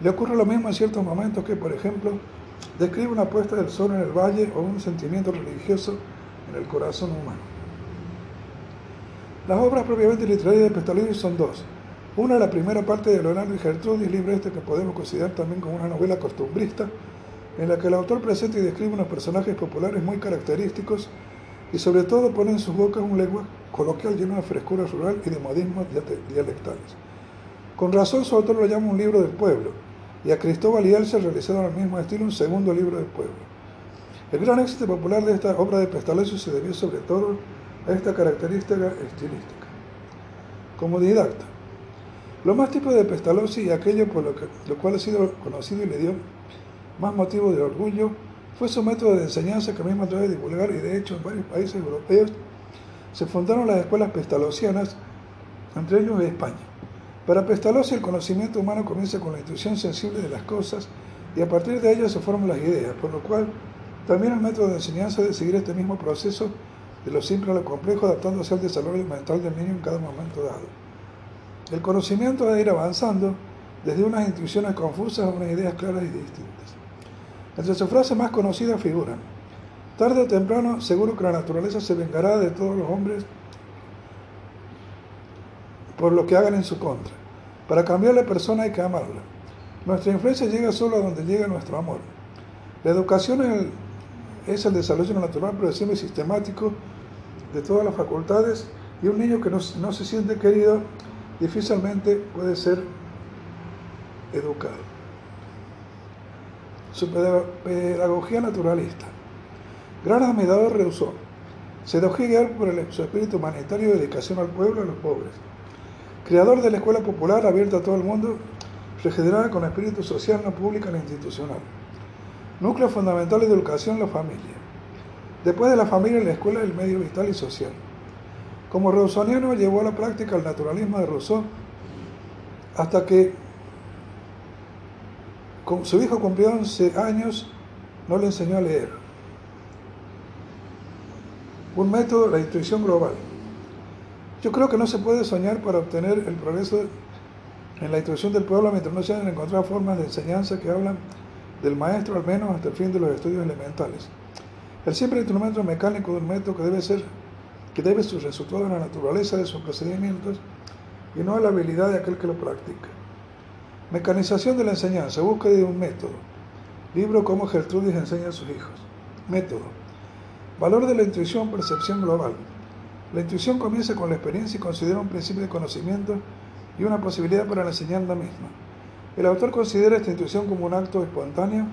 Le ocurre lo mismo en ciertos momentos que, por ejemplo, describe una puesta del sol en el valle o un sentimiento religioso en el corazón humano. Las obras propiamente literarias de Pestalozzi son dos. Una, la primera parte de Leonardo y Gertrudis, libro este que podemos considerar también como una novela costumbrista, en la que el autor presenta y describe unos personajes populares muy característicos y sobre todo pone en sus bocas un lenguaje coloquial lleno de frescura rural y de modismos dialectales. Con razón su autor lo llama un libro del pueblo, y a Cristóbal y Elsa realizaron al mismo estilo un segundo libro del pueblo. El gran éxito popular de esta obra de Pestalozzi se debió sobre todo a esta característica estilística. Como didacta, lo más típico de Pestalozzi y aquello por lo, que, lo cual ha sido conocido y le dio más motivo de orgullo fue su método de enseñanza que mismo través de divulgar y de hecho en varios países europeos se fundaron las escuelas pestalocianas, entre ellos España. Para Pestalozzi el conocimiento humano comienza con la intuición sensible de las cosas y a partir de ellas se forman las ideas, por lo cual también el método de enseñanza debe seguir este mismo proceso de lo simple a lo complejo, adaptándose al desarrollo mental del niño en cada momento dado. El conocimiento debe ir avanzando desde unas intuiciones confusas a unas ideas claras y distintas. Entre sus frases más conocidas figuran, tarde o temprano seguro que la naturaleza se vengará de todos los hombres por lo que hagan en su contra. Para cambiar la persona hay que amarla. Nuestra influencia llega solo a donde llega nuestro amor. La educación es el, desarrollo natural, progresivo y sistemático de todas las facultades y un niño que no, no se siente querido difícilmente puede ser educado su pedagogía naturalista. Gran admirador rehusó. Se dejó guiar por el, su espíritu humanitario de dedicación al pueblo y a los pobres. Creador de la escuela popular abierta a todo el mundo, regenerada con espíritu social, no pública ni institucional. Núcleo fundamental de educación, la familia. Después de la familia, la escuela es el medio vital y social. Como rousseauiano llevó a la práctica el naturalismo de Rousseau hasta que su hijo cumplió 11 años, no le enseñó a leer. Un método, la intuición global. Yo creo que no se puede soñar para obtener el progreso en la intuición del pueblo mientras no se hayan encontrado formas de enseñanza que hablan del maestro al menos hasta el fin de los estudios elementales. El simple instrumento mecánico de un método que debe ser que debe su resultado en la naturaleza de sus procedimientos y no a la habilidad de aquel que lo practica. Mecanización de la enseñanza, búsqueda de un método. Libro Cómo Gertrudis enseña a sus hijos. Método. Valor de la intuición, percepción global. La intuición comienza con la experiencia y considera un principio de conocimiento y una posibilidad para la enseñanza misma. El autor considera esta intuición como un acto espontáneo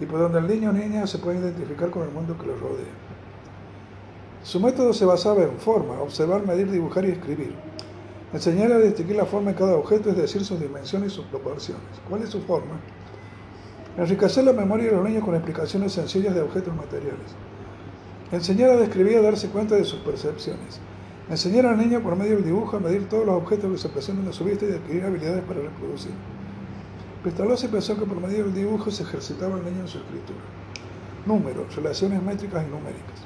y por donde el niño o niña se puede identificar con el mundo que lo rodea. Su método se basaba en forma, observar, medir, dibujar y escribir. Enseñar a distinguir la forma de cada objeto, es decir, sus dimensiones y sus proporciones. ¿Cuál es su forma? Enriquecer la memoria de los niños con explicaciones sencillas de objetos materiales. Enseñar a describir y a darse cuenta de sus percepciones. Enseñar al niño por medio del dibujo a medir todos los objetos que se presentan a su vista y adquirir habilidades para reproducir. Pestalozzi pensó que por medio del dibujo se ejercitaba el niño en su escritura. Números, relaciones métricas y numéricas.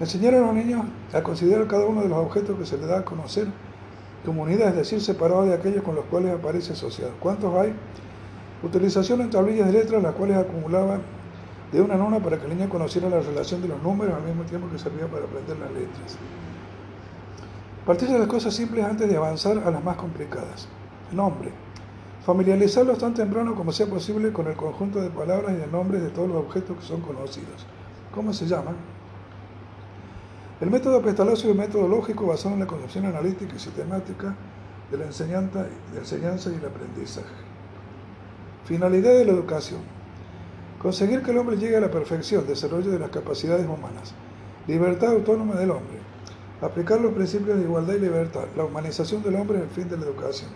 Enseñar a los niños a considerar cada uno de los objetos que se les da a conocer Comunidad, es decir, separado de aquellos con los cuales aparece asociado. ¿Cuántos hay? Utilización en tablillas de letras, las cuales acumulaban de una en una para que el niño conociera la relación de los números al mismo tiempo que servía para aprender las letras. Partir de las cosas simples antes de avanzar a las más complicadas. Nombre. Familiarizarlos tan temprano como sea posible con el conjunto de palabras y de nombres de todos los objetos que son conocidos. ¿Cómo se llaman? El método Pestalozzi es un método lógico basado en la concepción analítica y sistemática de la enseñanza, enseñanza y el aprendizaje. Finalidad de la educación. Conseguir que el hombre llegue a la perfección, desarrollo de las capacidades humanas. Libertad autónoma del hombre. Aplicar los principios de igualdad y libertad. La humanización del hombre es el fin de la educación.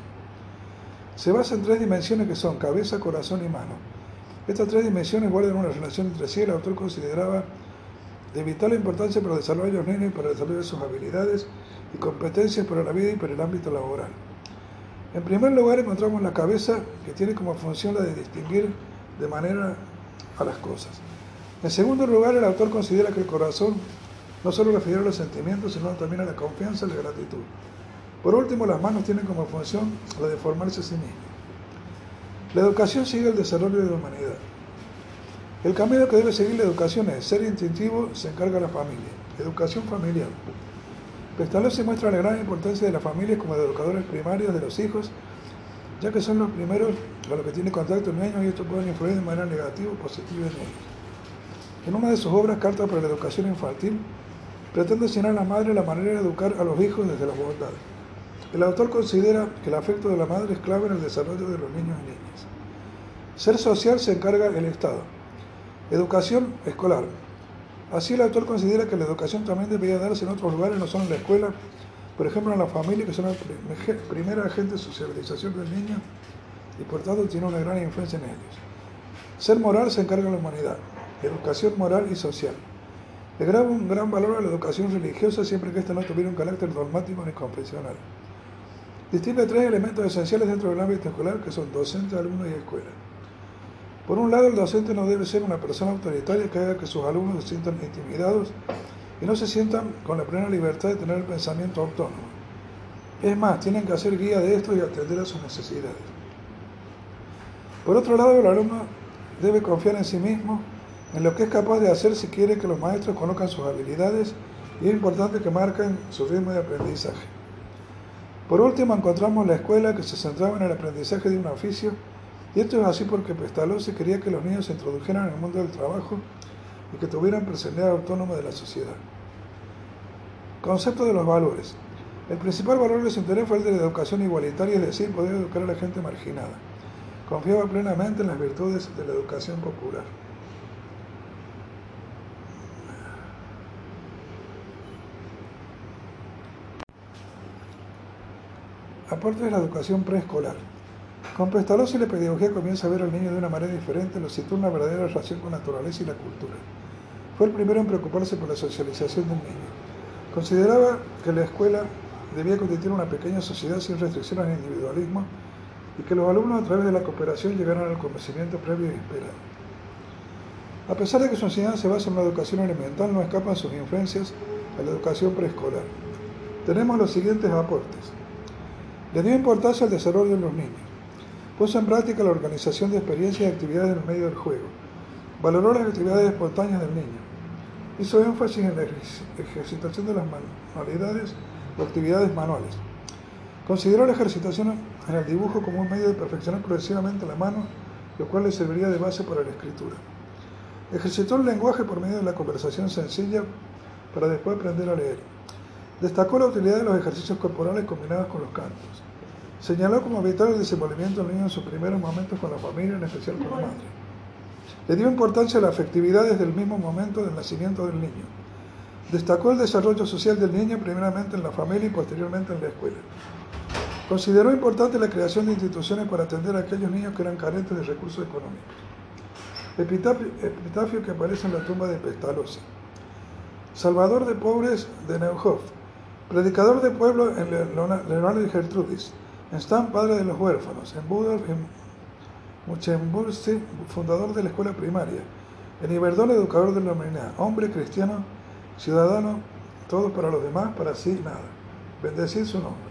Se basa en tres dimensiones que son cabeza, corazón y mano. Estas tres dimensiones guardan una relación entre sí. El autor consideraba de vital importancia para el desarrollo de los niños y para el desarrollo de sus habilidades y competencias para la vida y para el ámbito laboral. En primer lugar encontramos la cabeza que tiene como función la de distinguir de manera a las cosas. En segundo lugar, el autor considera que el corazón no solo refiere a los sentimientos, sino también a la confianza y la gratitud. Por último, las manos tienen como función la de formarse a sí mismas. La educación sigue el desarrollo de la humanidad. El camino que debe seguir la educación es ser instintivo, se encarga la familia. Educación familiar. Pestalozzi muestra la gran importancia de las familias como educadores primarios de los hijos, ya que son los primeros a los que tiene contacto el niño y esto puede influir de manera negativa o positiva en ellos. En una de sus obras, Carta para la Educación Infantil, pretende enseñar a la madre la manera de educar a los hijos desde la bondad. El autor considera que el afecto de la madre es clave en el desarrollo de los niños y niñas. Ser social se encarga el Estado. Educación escolar. Así el autor considera que la educación también debería darse en otros lugares, no solo en la escuela, por ejemplo en la familia, que son el primer agente de socialización del niño y por tanto tiene una gran influencia en ellos. Ser moral se encarga la humanidad, educación moral y social. Le graba un gran valor a la educación religiosa siempre que ésta no tuviera un carácter dogmático ni confesional. Distingue tres elementos esenciales dentro del ámbito escolar que son docente, alumno y escuela. Por un lado, el docente no debe ser una persona autoritaria que haga que sus alumnos se sientan intimidados y no se sientan con la plena libertad de tener el pensamiento autónomo. Es más, tienen que hacer guía de esto y atender a sus necesidades. Por otro lado, el alumno debe confiar en sí mismo, en lo que es capaz de hacer si quiere que los maestros conozcan sus habilidades y es importante que marquen su ritmo de aprendizaje. Por último, encontramos la escuela que se centraba en el aprendizaje de un oficio y esto es así porque Pestalozzi quería que los niños se introdujeran en el mundo del trabajo y que tuvieran personalidad autónoma de la sociedad. Concepto de los valores. El principal valor de su interés fue el de la educación igualitaria, es decir, poder educar a la gente marginada. Confiaba plenamente en las virtudes de la educación popular. Aporte de la educación preescolar. Con Pestalozzi la pedagogía comienza a ver al niño de una manera diferente, lo sitúa una verdadera relación con la naturaleza y la cultura. Fue el primero en preocuparse por la socialización del niño. Consideraba que la escuela debía constituir una pequeña sociedad sin restricciones al individualismo y que los alumnos a través de la cooperación llegaran al conocimiento previo y esperado. A pesar de que su enseñanza se basa en una educación elemental, no escapan sus influencias a la educación preescolar. Tenemos los siguientes aportes. Le dio importancia al desarrollo de los niños. Puso en práctica la organización de experiencias y actividades en el medio del juego. Valoró las actividades espontáneas del niño. Hizo énfasis en la ejercitación de las manualidades o actividades manuales. Consideró la ejercitación en el dibujo como un medio de perfeccionar progresivamente la mano, lo cual le serviría de base para la escritura. Ejercitó el lenguaje por medio de la conversación sencilla para después aprender a leer. Destacó la utilidad de los ejercicios corporales combinados con los cantos. Señaló como vital el desenvolvimiento del niño en sus primeros momentos con la familia, en especial con la madre. Le dio importancia a la afectividad desde el mismo momento del nacimiento del niño. Destacó el desarrollo social del niño primeramente en la familia y posteriormente en la escuela. Consideró importante la creación de instituciones para atender a aquellos niños que eran carentes de recursos económicos. Epitafio, que aparece en la tumba de Pestalozzi. Salvador de pobres de Neuhoff. Predicador de pueblo en Leonardo y Gertrudis. Stan, padre de los huérfanos. En Budolf, en Muchenbursti, fundador de la escuela primaria. En Iberdón, educador de la humanidad. Hombre cristiano, ciudadano, todo para los demás, para sí nada. Bendecid su nombre.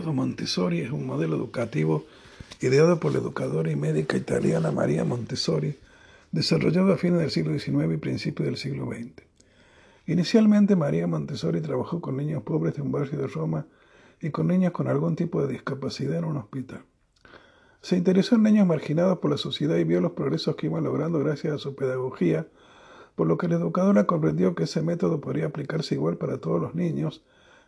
Método Montessori es un modelo educativo ideado por la educadora y médica italiana María Montessori, desarrollado a fines del siglo XIX y principios del siglo XX. Inicialmente María Montessori trabajó con niños pobres de un barrio de Roma y con niños con algún tipo de discapacidad en un hospital. Se interesó en niños marginados por la sociedad y vio los progresos que iban logrando gracias a su pedagogía, por lo que la educadora comprendió que ese método podría aplicarse igual para todos los niños,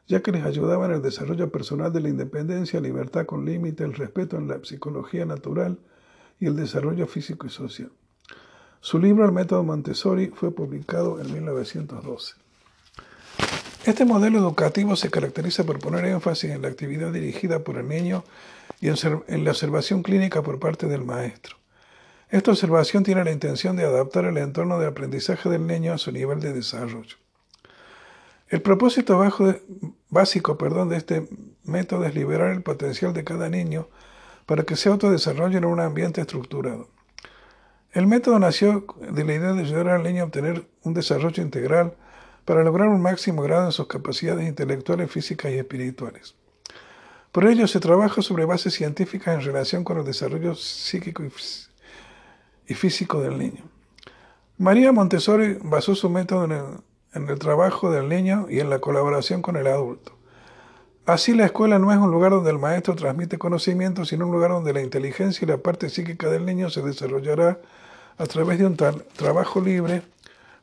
ya que les ayudaba en el desarrollo personal de la independencia, libertad con límite, el respeto en la psicología natural y el desarrollo físico y social. Su libro El método Montessori fue publicado en 1912. Este modelo educativo se caracteriza por poner énfasis en la actividad dirigida por el niño y en la observación clínica por parte del maestro. Esta observación tiene la intención de adaptar el entorno de aprendizaje del niño a su nivel de desarrollo. El propósito básico perdón, de este método es liberar el potencial de cada niño para que se autodesarrolle en un ambiente estructurado. El método nació de la idea de ayudar al niño a obtener un desarrollo integral para lograr un máximo grado en sus capacidades intelectuales, físicas y espirituales. Por ello se trabaja sobre bases científicas en relación con el desarrollo psíquico y físico del niño. María Montessori basó su método en el en el trabajo del niño y en la colaboración con el adulto. Así la escuela no es un lugar donde el maestro transmite conocimiento, sino un lugar donde la inteligencia y la parte psíquica del niño se desarrollará a través de un trabajo libre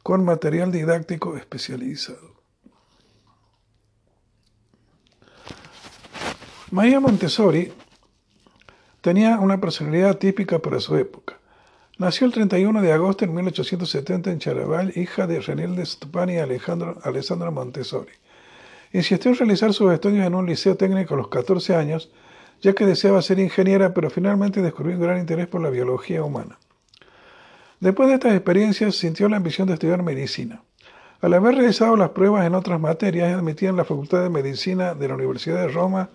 con material didáctico especializado. María Montessori tenía una personalidad típica para su época. Nació el 31 de agosto de 1870 en Charaval, hija de Renilde Stupani y Alejandro, Alessandro Montessori. Insistió en realizar sus estudios en un liceo técnico a los 14 años, ya que deseaba ser ingeniera, pero finalmente descubrió un gran interés por la biología humana. Después de estas experiencias, sintió la ambición de estudiar medicina. Al haber realizado las pruebas en otras materias, es admitida en la Facultad de Medicina de la Universidad de Roma,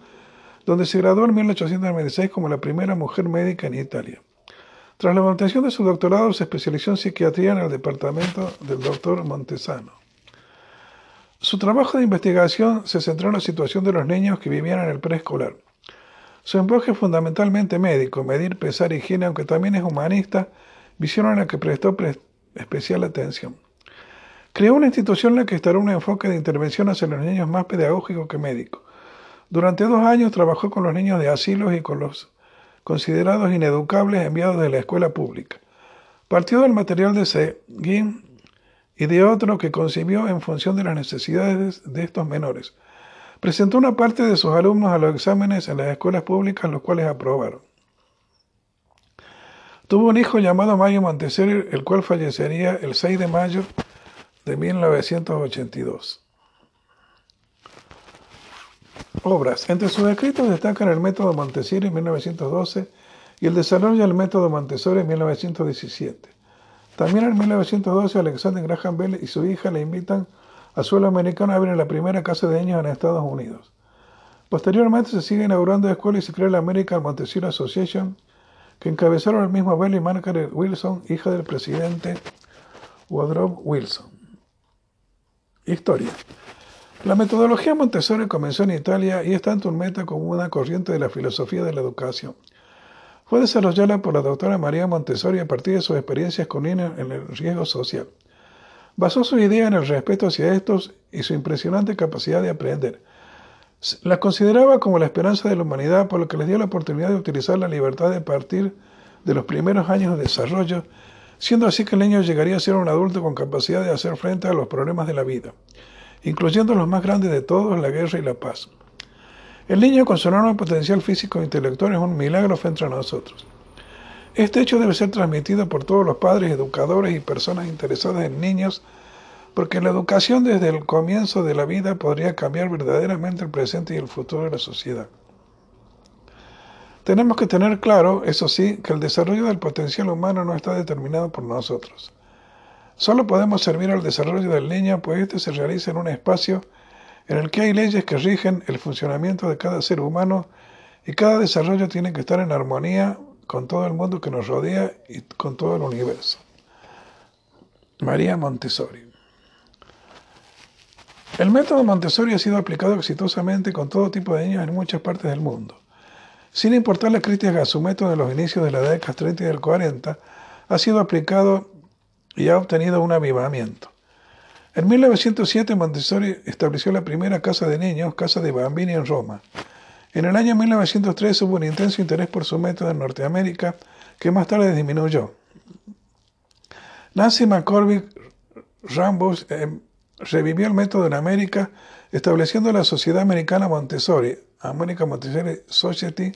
donde se graduó en 1896 como la primera mujer médica en Italia. Tras la obtención de su doctorado, se especializó en psiquiatría en el departamento del doctor Montesano. Su trabajo de investigación se centró en la situación de los niños que vivían en el preescolar. Su enfoque fundamentalmente médico, medir, pesar, higiene, aunque también es humanista, visión a la que prestó especial atención. Creó una institución en la que instaló un enfoque de intervención hacia los niños más pedagógico que médico. Durante dos años trabajó con los niños de asilos y con los considerados ineducables enviados de la escuela pública. Partió del material de Seguin y de otro que concibió en función de las necesidades de estos menores. Presentó una parte de sus alumnos a los exámenes en las escuelas públicas, los cuales aprobaron. Tuvo un hijo llamado Mario Montessori, el cual fallecería el 6 de mayo de 1982. Obras. Entre sus escritos destacan el método Montessori en 1912 y el desarrollo del método Montessori en 1917. También en 1912 Alexander Graham Bell y su hija le invitan a suelo americano a abrir la primera casa de niños en Estados Unidos. Posteriormente se sigue inaugurando escuelas y se crea la American Montessori Association, que encabezaron el mismo Bell y Margaret Wilson, hija del presidente Woodrow Wilson. Historia. La metodología Montessori comenzó en Italia y es tanto un meta como una corriente de la filosofía de la educación. Fue desarrollada por la doctora María Montessori a partir de sus experiencias con niños en el riesgo social. Basó su idea en el respeto hacia estos y su impresionante capacidad de aprender. La consideraba como la esperanza de la humanidad, por lo que les dio la oportunidad de utilizar la libertad de partir de los primeros años de desarrollo, siendo así que el niño llegaría a ser un adulto con capacidad de hacer frente a los problemas de la vida incluyendo los más grandes de todos, la guerra y la paz. El niño con su enorme potencial físico e intelectual es un milagro frente a nosotros. Este hecho debe ser transmitido por todos los padres, educadores y personas interesadas en niños, porque la educación desde el comienzo de la vida podría cambiar verdaderamente el presente y el futuro de la sociedad. Tenemos que tener claro, eso sí, que el desarrollo del potencial humano no está determinado por nosotros. Solo podemos servir al desarrollo del niño, pues este se realiza en un espacio en el que hay leyes que rigen el funcionamiento de cada ser humano y cada desarrollo tiene que estar en armonía con todo el mundo que nos rodea y con todo el universo. María Montessori. El método Montessori ha sido aplicado exitosamente con todo tipo de niños en muchas partes del mundo. Sin importar las críticas a su método en los inicios de la década 30 y del 40, ha sido aplicado y ha obtenido un avivamiento. En 1907 Montessori estableció la primera casa de niños, Casa de Bambini en Roma. En el año 1903 hubo un intenso interés por su método en Norteamérica, que más tarde disminuyó. Nancy McCormick Rambos em, revivió el método en América, estableciendo la Sociedad Americana Montessori, American Montessori Society,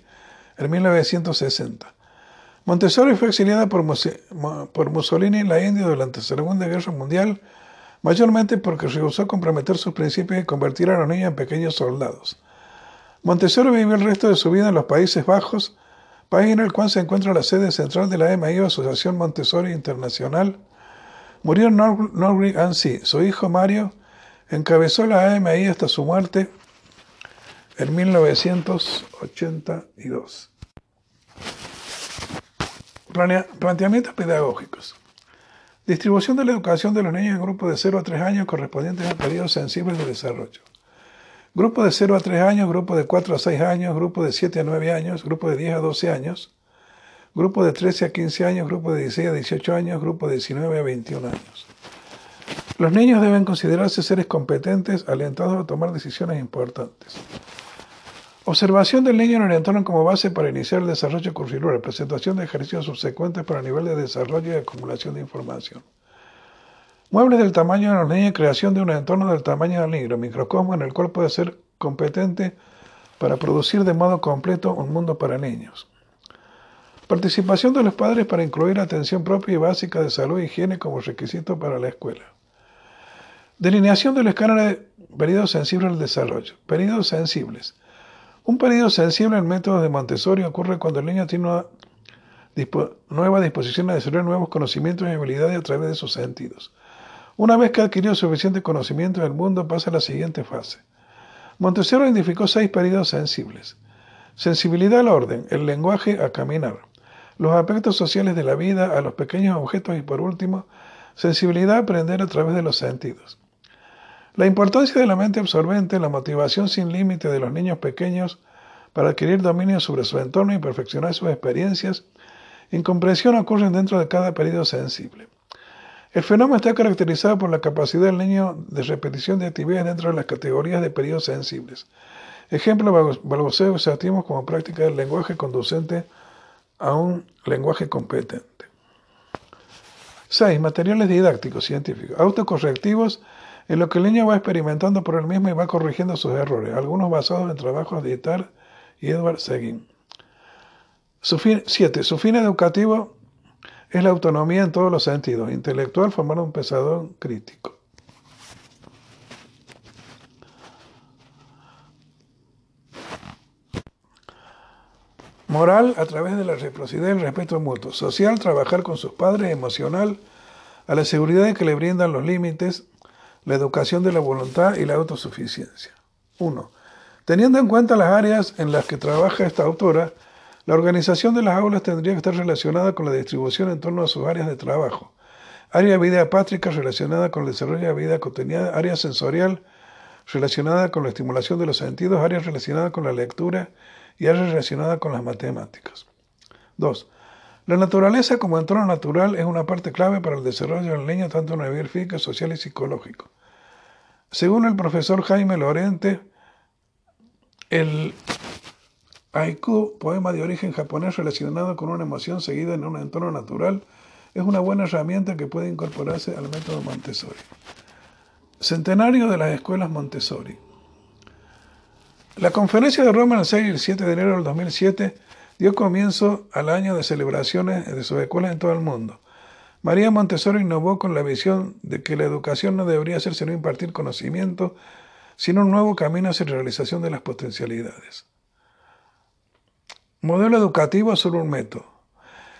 en 1960. Montessori fue exiliada por, Mussolini en la India durante la Segunda Guerra Mundial, mayormente porque rehusó comprometer sus principios y convertir a los niños en pequeños soldados. Montessori vivió el resto de su vida en los Países Bajos, país en el cual se encuentra la sede central de la MI Asociación Montessori Internacional, Murió en Norwich Ansi. Su hijo Mario encabezó la AMI hasta su muerte en 1982. Planteamientos pedagógicos. Distribución de la educación de los niños en grupos de 0 a 3 años correspondientes a periodos sensibles de desarrollo. Grupo de 0 a 3 años, grupo de 4 a 6 años, grupo de 7 a 9 años, grupo de 10 a 12 años, grupo de 13 a 15 años, grupo de 16 a 18 años, grupo de 19 a 21 años. Los niños deben considerarse seres competentes, alentados a tomar decisiones importantes. Observación del niño en el entorno como base para iniciar el desarrollo curricular, presentación de ejercicios subsecuentes para nivel de desarrollo y acumulación de información. Muebles del tamaño de los niños creación de un entorno del tamaño del libro, microcosmo en el cual puede ser competente para producir de modo completo un mundo para niños. Participación de los padres para incluir atención propia y básica de salud e higiene como requisito para la escuela. Delineación del escáner de periodos sensibles al desarrollo. Periodos sensibles. Un periodo sensible en métodos de Montessori ocurre cuando el niño tiene una nueva disposición a desarrollar nuevos conocimientos y habilidades a través de sus sentidos. Una vez que ha adquirido suficiente conocimiento del mundo, pasa a la siguiente fase. Montessori identificó seis periodos sensibles. Sensibilidad al orden, el lenguaje a caminar los aspectos sociales de la vida, a los pequeños objetos y por último, sensibilidad a aprender a través de los sentidos. La importancia de la mente absorbente, la motivación sin límite de los niños pequeños para adquirir dominio sobre su entorno y perfeccionar sus experiencias, incomprensión ocurren dentro de cada periodo sensible. El fenómeno está caracterizado por la capacidad del niño de repetición de actividades dentro de las categorías de periodos sensibles. Ejemplo, balbuceo usamos como práctica del lenguaje conducente a un lenguaje competente. 6. Materiales didácticos científicos. Autocorrectivos en lo que el niño va experimentando por él mismo y va corrigiendo sus errores, algunos basados en trabajos de Itar y Edward Seguin. 7. Su fin educativo es la autonomía en todos los sentidos, intelectual, formar un pensador crítico. Moral, a través de la reciprocidad y el respeto mutuo. Social, trabajar con sus padres. Emocional, a la seguridad que le brindan los límites, la educación de la voluntad y la autosuficiencia. 1. Teniendo en cuenta las áreas en las que trabaja esta autora, la organización de las aulas tendría que estar relacionada con la distribución en torno a sus áreas de trabajo. Área de vida apátrica relacionada con el desarrollo de la vida cotidiana, área sensorial relacionada con la estimulación de los sentidos, área relacionada con la lectura y es relacionada con las matemáticas. 2. La naturaleza como entorno natural es una parte clave para el desarrollo del niño tanto a nivel físico, social y psicológico. Según el profesor Jaime Lorente, el haiku, poema de origen japonés relacionado con una emoción seguida en un entorno natural, es una buena herramienta que puede incorporarse al método Montessori. Centenario de las escuelas Montessori. La conferencia de Roma el 6 y el 7 de enero del 2007 dio comienzo al año de celebraciones de sus escuelas en todo el mundo. María Montessori innovó con la visión de que la educación no debería ser sino impartir conocimiento, sino un nuevo camino hacia la realización de las potencialidades. Modelo educativo solo un método.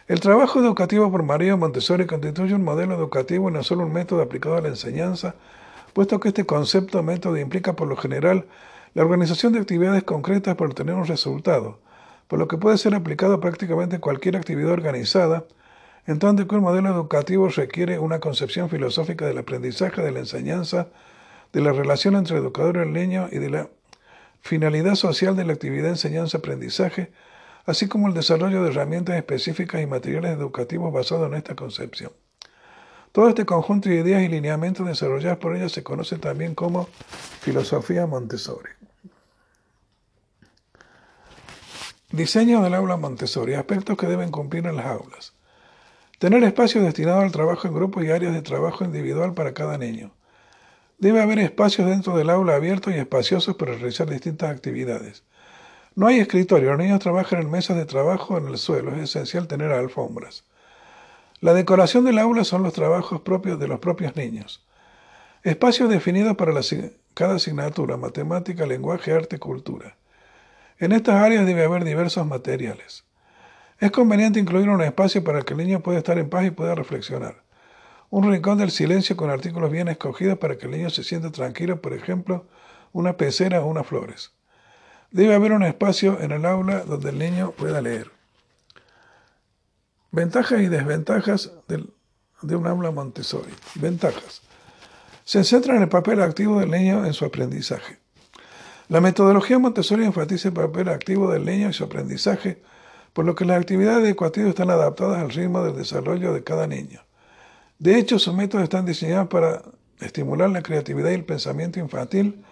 El trabajo educativo por María Montessori constituye un modelo educativo y no solo un método aplicado a la enseñanza, puesto que este concepto método implica por lo general la organización de actividades concretas para obtener un resultado, por lo que puede ser aplicado a prácticamente cualquier actividad organizada, en tanto modelo educativo requiere una concepción filosófica del aprendizaje, de la enseñanza, de la relación entre educador y el niño y de la finalidad social de la actividad enseñanza-aprendizaje, así como el desarrollo de herramientas específicas y materiales educativos basados en esta concepción. Todo este conjunto de ideas y lineamientos desarrollados por ella se conoce también como filosofía Montessori. Diseño del aula Montessori, aspectos que deben cumplir en las aulas. Tener espacios destinados al trabajo en grupo y áreas de trabajo individual para cada niño. Debe haber espacios dentro del aula abiertos y espaciosos para realizar distintas actividades. No hay escritorio, los niños trabajan en mesas de trabajo en el suelo, es esencial tener alfombras. La decoración del aula son los trabajos propios de los propios niños. Espacios definidos para cada asignatura, matemática, lenguaje, arte, cultura. En estas áreas debe haber diversos materiales. Es conveniente incluir un espacio para que el niño pueda estar en paz y pueda reflexionar. Un rincón del silencio con artículos bien escogidos para que el niño se sienta tranquilo, por ejemplo, una pecera o unas flores. Debe haber un espacio en el aula donde el niño pueda leer. Ventajas y desventajas de un aula Montessori. Ventajas. Se centra en el papel activo del niño en su aprendizaje. La metodología Montessori enfatiza el papel activo del niño en su aprendizaje por lo que las actividades educativas están adaptadas al ritmo del desarrollo de cada niño. De hecho, sus métodos están diseñados para estimular la creatividad y el pensamiento infantil,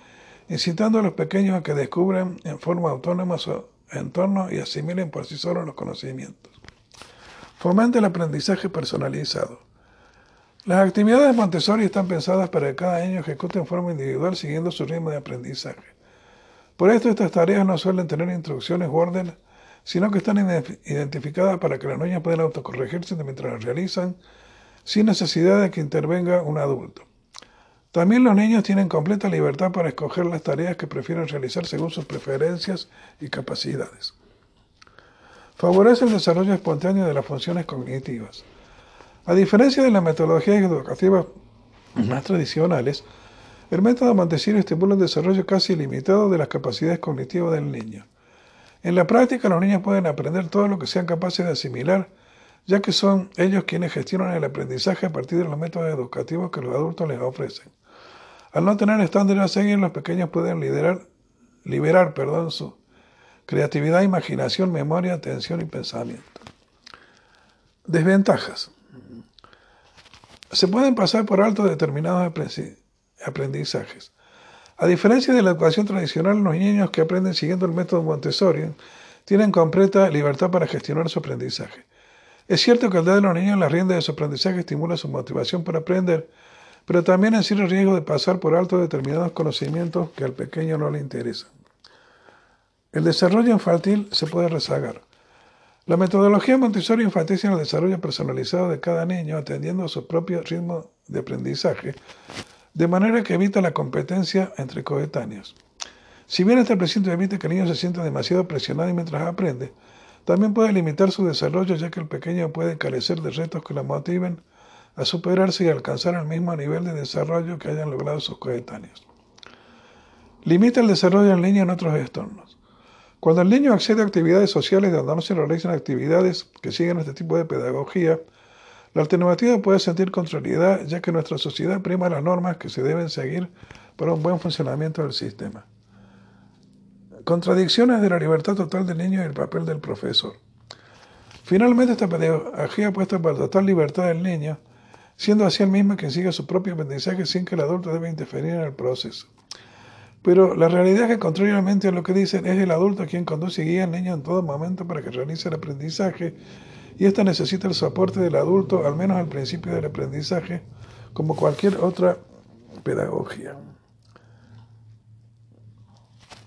incitando a los pequeños a que descubran en forma autónoma su entorno y asimilen por sí solos los conocimientos. Fomenta el aprendizaje personalizado. Las actividades Montessori están pensadas para que cada niño ejecute en forma individual siguiendo su ritmo de aprendizaje. Por esto estas tareas no suelen tener instrucciones u órdenes sino que están identificadas para que las niñas puedan autocorregirse mientras las realizan sin necesidad de que intervenga un adulto. También los niños tienen completa libertad para escoger las tareas que prefieren realizar según sus preferencias y capacidades. Favorece el desarrollo espontáneo de las funciones cognitivas. A diferencia de las metodologías educativas más tradicionales, el método Montessori estimula un desarrollo casi ilimitado de las capacidades cognitivas del niño. En la práctica los niños pueden aprender todo lo que sean capaces de asimilar, ya que son ellos quienes gestionan el aprendizaje a partir de los métodos educativos que los adultos les ofrecen. Al no tener estándares a seguir, los pequeños pueden liderar, liberar perdón, su creatividad, imaginación, memoria, atención y pensamiento. Desventajas. Se pueden pasar por alto determinados aprendizajes. A diferencia de la educación tradicional, los niños que aprenden siguiendo el método Montessori tienen completa libertad para gestionar su aprendizaje. Es cierto que al dar de los niños la rienda de su aprendizaje estimula su motivación para aprender, pero también existe el riesgo de pasar por alto determinados conocimientos que al pequeño no le interesan. El desarrollo infantil se puede rezagar. La metodología Montessori enfatiza en el desarrollo personalizado de cada niño atendiendo a su propio ritmo de aprendizaje, de manera que evita la competencia entre coetáneos. Si bien este precinto evita que el niño se sienta demasiado presionado mientras aprende, también puede limitar su desarrollo ya que el pequeño puede carecer de retos que lo motiven a superarse y alcanzar el mismo nivel de desarrollo que hayan logrado sus coetáneos. Limita el desarrollo del niño en otros entornos. Cuando el niño accede a actividades sociales donde no se realizan actividades que siguen este tipo de pedagogía, la alternativa puede sentir contrariedad ya que nuestra sociedad prima las normas que se deben seguir para un buen funcionamiento del sistema. Contradicciones de la libertad total del niño y el papel del profesor. Finalmente, esta pedagogía puesta para total libertad del niño, siendo así el mismo quien sigue su propio aprendizaje sin que el adulto deba interferir en el proceso. Pero la realidad es que, contrariamente a lo que dicen, es el adulto quien conduce y guía al niño en todo momento para que realice el aprendizaje y esta necesita el soporte del adulto, al menos al principio del aprendizaje, como cualquier otra pedagogía.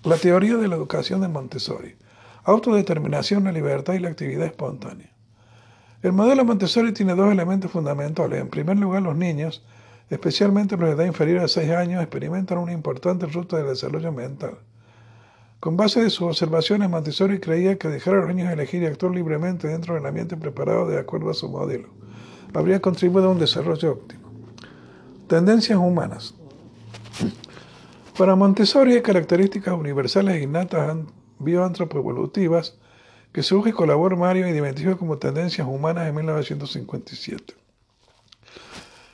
La teoría de la educación de Montessori. Autodeterminación, la libertad y la actividad espontánea. El modelo Montessori tiene dos elementos fundamentales. En primer lugar, los niños, especialmente los de edad inferior a 6 años, experimentan una importante ruta de desarrollo mental. Con base de sus observaciones, Montessori creía que dejar a los niños elegir y actuar libremente dentro del ambiente preparado de acuerdo a su modelo habría contribuido a un desarrollo óptimo. Tendencias humanas. Para Montessori hay características universales e innatas bioantropoevolutivas que surge con Mario y identificó como tendencias humanas en 1957.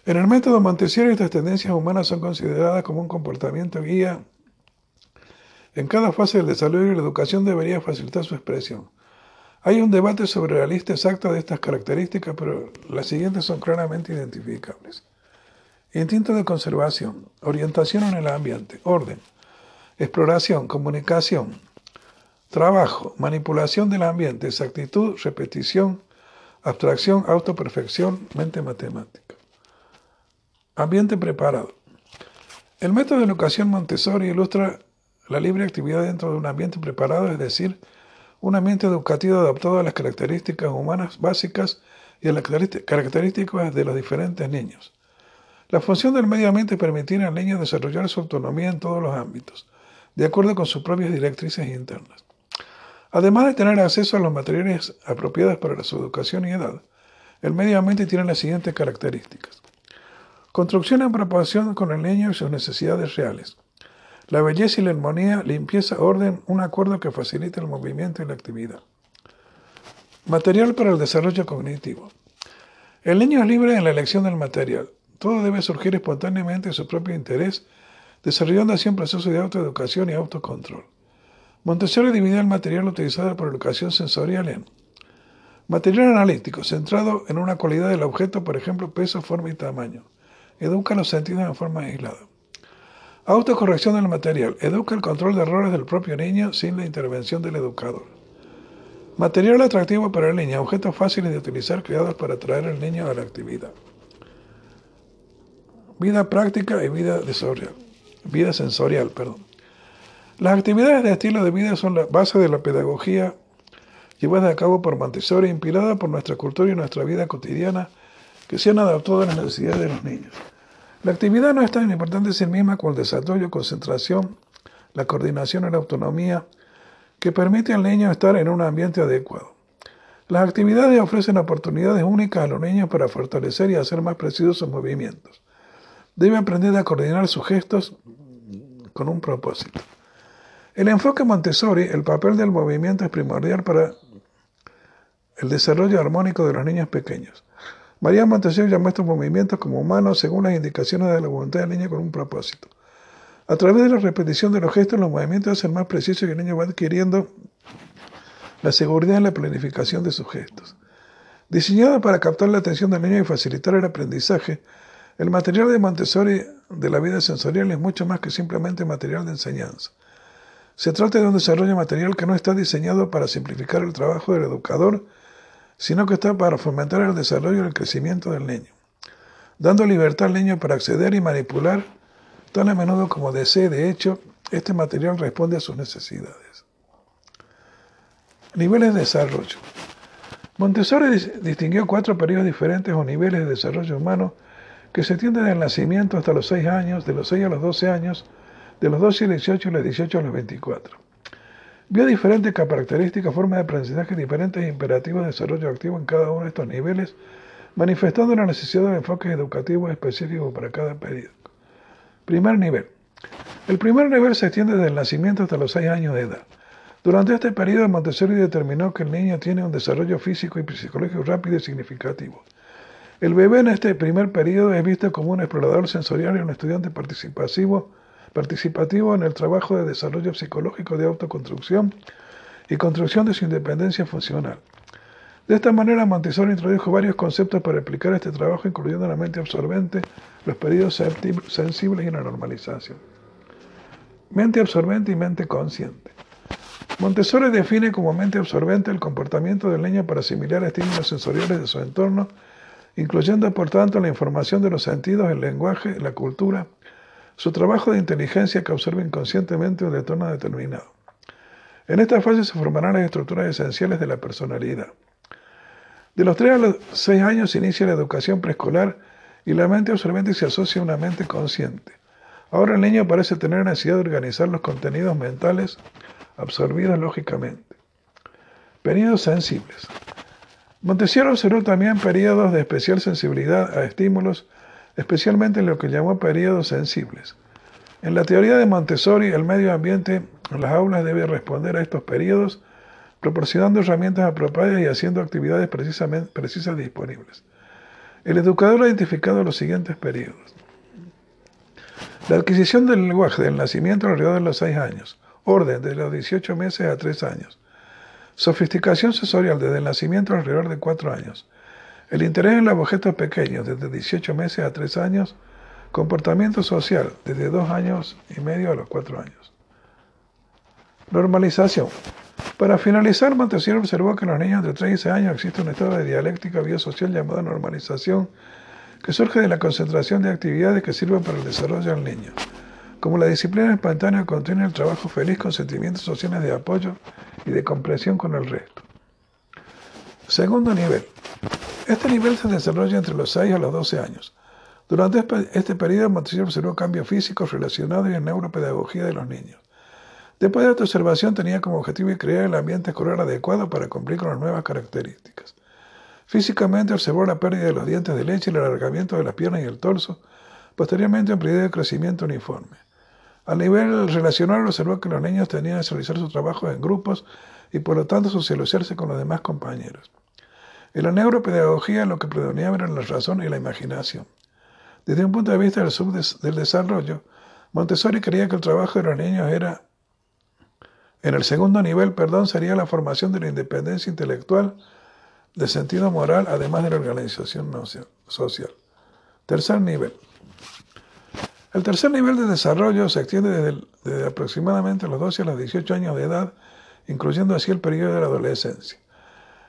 En el método Montessori estas tendencias humanas son consideradas como un comportamiento guía. En cada fase del desarrollo la educación debería facilitar su expresión. Hay un debate sobre la lista exacta de estas características, pero las siguientes son claramente identificables. Instinto de conservación, orientación en el ambiente, orden, exploración, comunicación, trabajo, manipulación del ambiente, exactitud, repetición, abstracción, autoperfección, mente matemática. Ambiente preparado. El método de educación Montessori ilustra la libre actividad dentro de un ambiente preparado, es decir, un ambiente educativo adaptado a las características humanas básicas y a las características de los diferentes niños. La función del medio ambiente es permitir al niño desarrollar su autonomía en todos los ámbitos, de acuerdo con sus propias directrices internas. Además de tener acceso a los materiales apropiados para su educación y edad, el medio ambiente tiene las siguientes características. Construcción en proporción con el niño y sus necesidades reales. La belleza y la armonía, limpieza, orden, un acuerdo que facilite el movimiento y la actividad. Material para el desarrollo cognitivo. El niño es libre en la elección del material. Todo debe surgir espontáneamente de su propio interés, desarrollando así un proceso de autoeducación y autocontrol. Montessori dividió el material utilizado por educación sensorial en material analítico, centrado en una cualidad del objeto, por ejemplo, peso, forma y tamaño. Educa los sentidos en forma aislada. Autocorrección del material. Educa el control de errores del propio niño sin la intervención del educador. Material atractivo para el niño. Objetos fáciles de utilizar creados para atraer al niño a la actividad. Vida práctica y vida sensorial. Vida sensorial, perdón. Las actividades de estilo de vida son la base de la pedagogía llevada a cabo por Montessori, inspirada por nuestra cultura y nuestra vida cotidiana, que se han adaptado a las necesidades de los niños. La actividad no es tan importante en sí misma como el desarrollo, concentración, la coordinación y la autonomía que permite al niño estar en un ambiente adecuado. Las actividades ofrecen oportunidades únicas a los niños para fortalecer y hacer más precisos sus movimientos. Debe aprender a coordinar sus gestos con un propósito. El enfoque Montessori, el papel del movimiento es primordial para el desarrollo armónico de los niños pequeños. María Montessori llamó estos movimientos como humanos según las indicaciones de la voluntad del niño con un propósito. A través de la repetición de los gestos, los movimientos hacen más precisos y el niño va adquiriendo la seguridad en la planificación de sus gestos. Diseñado para captar la atención del niño y facilitar el aprendizaje, el material de Montessori de la vida sensorial es mucho más que simplemente material de enseñanza. Se trata de un desarrollo material que no está diseñado para simplificar el trabajo del educador, sino que está para fomentar el desarrollo y el crecimiento del niño, dando libertad al niño para acceder y manipular tan a menudo como desee. De hecho, este material responde a sus necesidades. Niveles de desarrollo. Montessori distinguió cuatro periodos diferentes o niveles de desarrollo humano que se tienden del nacimiento hasta los 6 años, de los 6 a los 12 años, de los 12 a los 18 y los 18 a los 24. Vio diferentes características, formas de aprendizaje diferentes imperativos de desarrollo activo en cada uno de estos niveles, manifestando la necesidad de enfoques educativos específicos para cada periodo. Primer nivel. El primer nivel se extiende desde el nacimiento hasta los 6 años de edad. Durante este periodo, Montessori determinó que el niño tiene un desarrollo físico y psicológico rápido y significativo. El bebé en este primer periodo es visto como un explorador sensorial y un estudiante participativo participativo en el trabajo de desarrollo psicológico de autoconstrucción y construcción de su independencia funcional. De esta manera, Montessori introdujo varios conceptos para explicar este trabajo, incluyendo la mente absorbente, los periodos sensibles y la normalización. Mente absorbente y mente consciente. Montessori define como mente absorbente el comportamiento del niño para asimilar estímulos sensoriales de su entorno, incluyendo por tanto la información de los sentidos, el lenguaje, la cultura, su trabajo de inteligencia que observa inconscientemente un entorno determinado. En esta fase se formarán las estructuras esenciales de la personalidad. De los 3 a los 6 años se inicia la educación preescolar y la mente absorbente se asocia a una mente consciente. Ahora el niño parece tener necesidad de organizar los contenidos mentales absorbidos lógicamente. Periodos sensibles. Montessori observó también periodos de especial sensibilidad a estímulos especialmente en lo que llamó periodos sensibles. En la teoría de Montessori, el medio ambiente en las aulas debe responder a estos periodos, proporcionando herramientas apropiadas y haciendo actividades precisamente, precisas disponibles. El educador ha identificado los siguientes periodos. La adquisición del lenguaje del nacimiento alrededor de los 6 años, orden de los 18 meses a 3 años, sofisticación sensorial desde el nacimiento alrededor de 4 años, el interés en los objetos pequeños desde 18 meses a 3 años, comportamiento social desde 2 años y medio a los 4 años. Normalización. Para finalizar, Montesquieu observó que en los niños de 13 años existe un estado de dialéctica biosocial llamado normalización, que surge de la concentración de actividades que sirven para el desarrollo del niño. Como la disciplina espontánea contiene el trabajo feliz con sentimientos sociales de apoyo y de comprensión con el resto. Segundo nivel. Este nivel se desarrolla entre los 6 a los 12 años. Durante este periodo, Montesquieu observó cambios físicos relacionados en neuropedagogía de los niños. Después de esta observación tenía como objetivo crear el ambiente escolar adecuado para cumplir con las nuevas características. Físicamente observó la pérdida de los dientes de leche y el alargamiento de las piernas y el torso, posteriormente un periodo de crecimiento uniforme. A nivel relacional observó que los niños tenían que realizar su trabajo en grupos y por lo tanto socializarse con los demás compañeros. En la neuropedagogía lo que predominaba era la razón y la imaginación. Desde un punto de vista del, del desarrollo, Montessori creía que el trabajo de los niños era en el segundo nivel, perdón, sería la formación de la independencia intelectual, de sentido moral, además de la organización social. Tercer nivel. El tercer nivel de desarrollo se extiende desde, desde, aproximadamente los 12 a los 18 años de edad, incluyendo así el periodo de la adolescencia.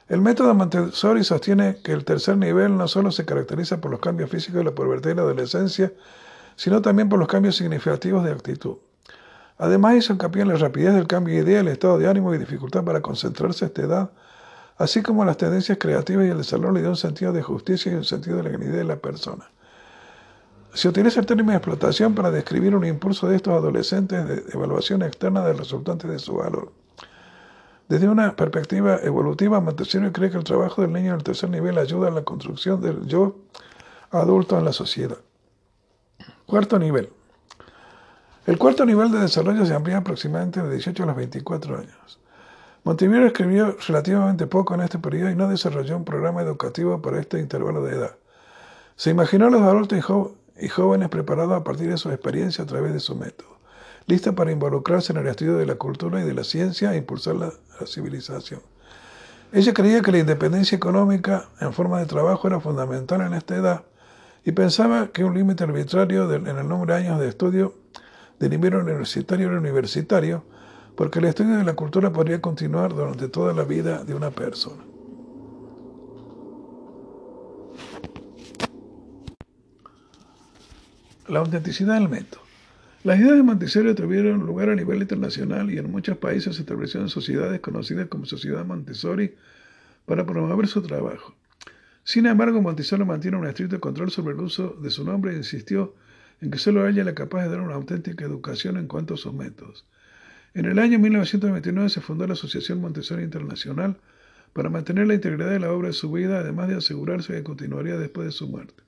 El método Montessori sostiene que el tercer nivel no solo se caracteriza por los cambios físicos de la pubertad y la adolescencia, sino también por los cambios significativos de actitud. Además hizo hincapié en la rapidez del cambio de idea, el estado de ánimo y dificultad para concentrarse a esta edad, así como las tendencias creativas y el desarrollo de un sentido de justicia y un sentido de la dignidad de la persona. Se utiliza el término de explotación para describir un impulso de estos adolescentes de evaluación externa del resultante de su valor. Desde una perspectiva evolutiva, Montessori cree que el trabajo del niño en el tercer nivel ayuda a la construcción del yo adulto en la sociedad. Cuarto nivel. El cuarto nivel de desarrollo se amplía aproximadamente de 18 a los 24 años. Montevideo escribió relativamente poco en este periodo y no desarrolló un programa educativo para este intervalo de edad. Se imaginó a los adultos y, jóvenes preparados a partir de su experiencia a través de su método, lista para involucrarse en el estudio de la cultura y de la ciencia e impulsar la, civilización. Ella creía que la independencia económica en forma de trabajo era fundamental en esta edad y pensaba que un límite arbitrario en el número de años de estudio de nivel universitario era universitario, porque el estudio de la cultura podría continuar durante toda la vida de una persona. La autenticidad del método. Las ideas de Montessori tuvieron lugar a nivel internacional y en muchos países se establecieron sociedades conocidas como Sociedad Montessori para promover su trabajo. Sin embargo, Montessori mantiene un estricto control sobre el uso de su nombre e insistió en que solo ella era capaz de dar una auténtica educación en cuanto a sus métodos. En el año 1929 se fundó la Asociación Montessori Internacional para mantener la integridad de la obra de su vida, además de asegurarse que continuaría después de su muerte.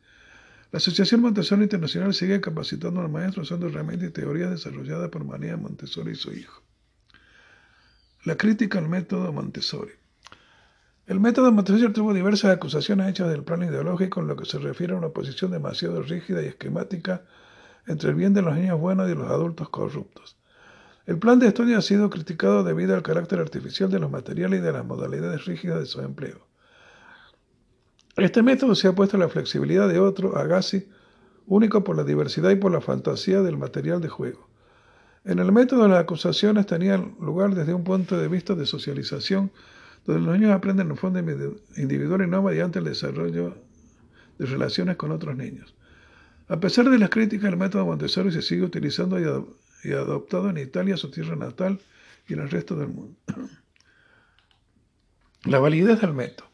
La Asociación Montessori Internacional sigue capacitando a los maestros usando herramientas y teorías desarrolladas por María Montessori y su hijo. La crítica al método Montessori. El método Montessori tuvo diversas acusaciones hechas del plano ideológico en lo que se refiere a una posición demasiado rígida y esquemática entre el bien de los niños buenos y los adultos corruptos. El plan de estudio ha sido criticado debido al carácter artificial de los materiales y de las modalidades rígidas de su empleo. Este método se ha puesto a la flexibilidad de otro, Agassi, único por la diversidad y por la fantasía del material de juego. En el método las acusaciones tenían lugar desde un punto de vista de socialización donde los niños aprenden en fondo individual y no mediante el desarrollo de relaciones con otros niños. A pesar de las críticas, el método Montessori se sigue utilizando y, adoptado en Italia, su tierra natal, y en el resto del mundo. La validez del método.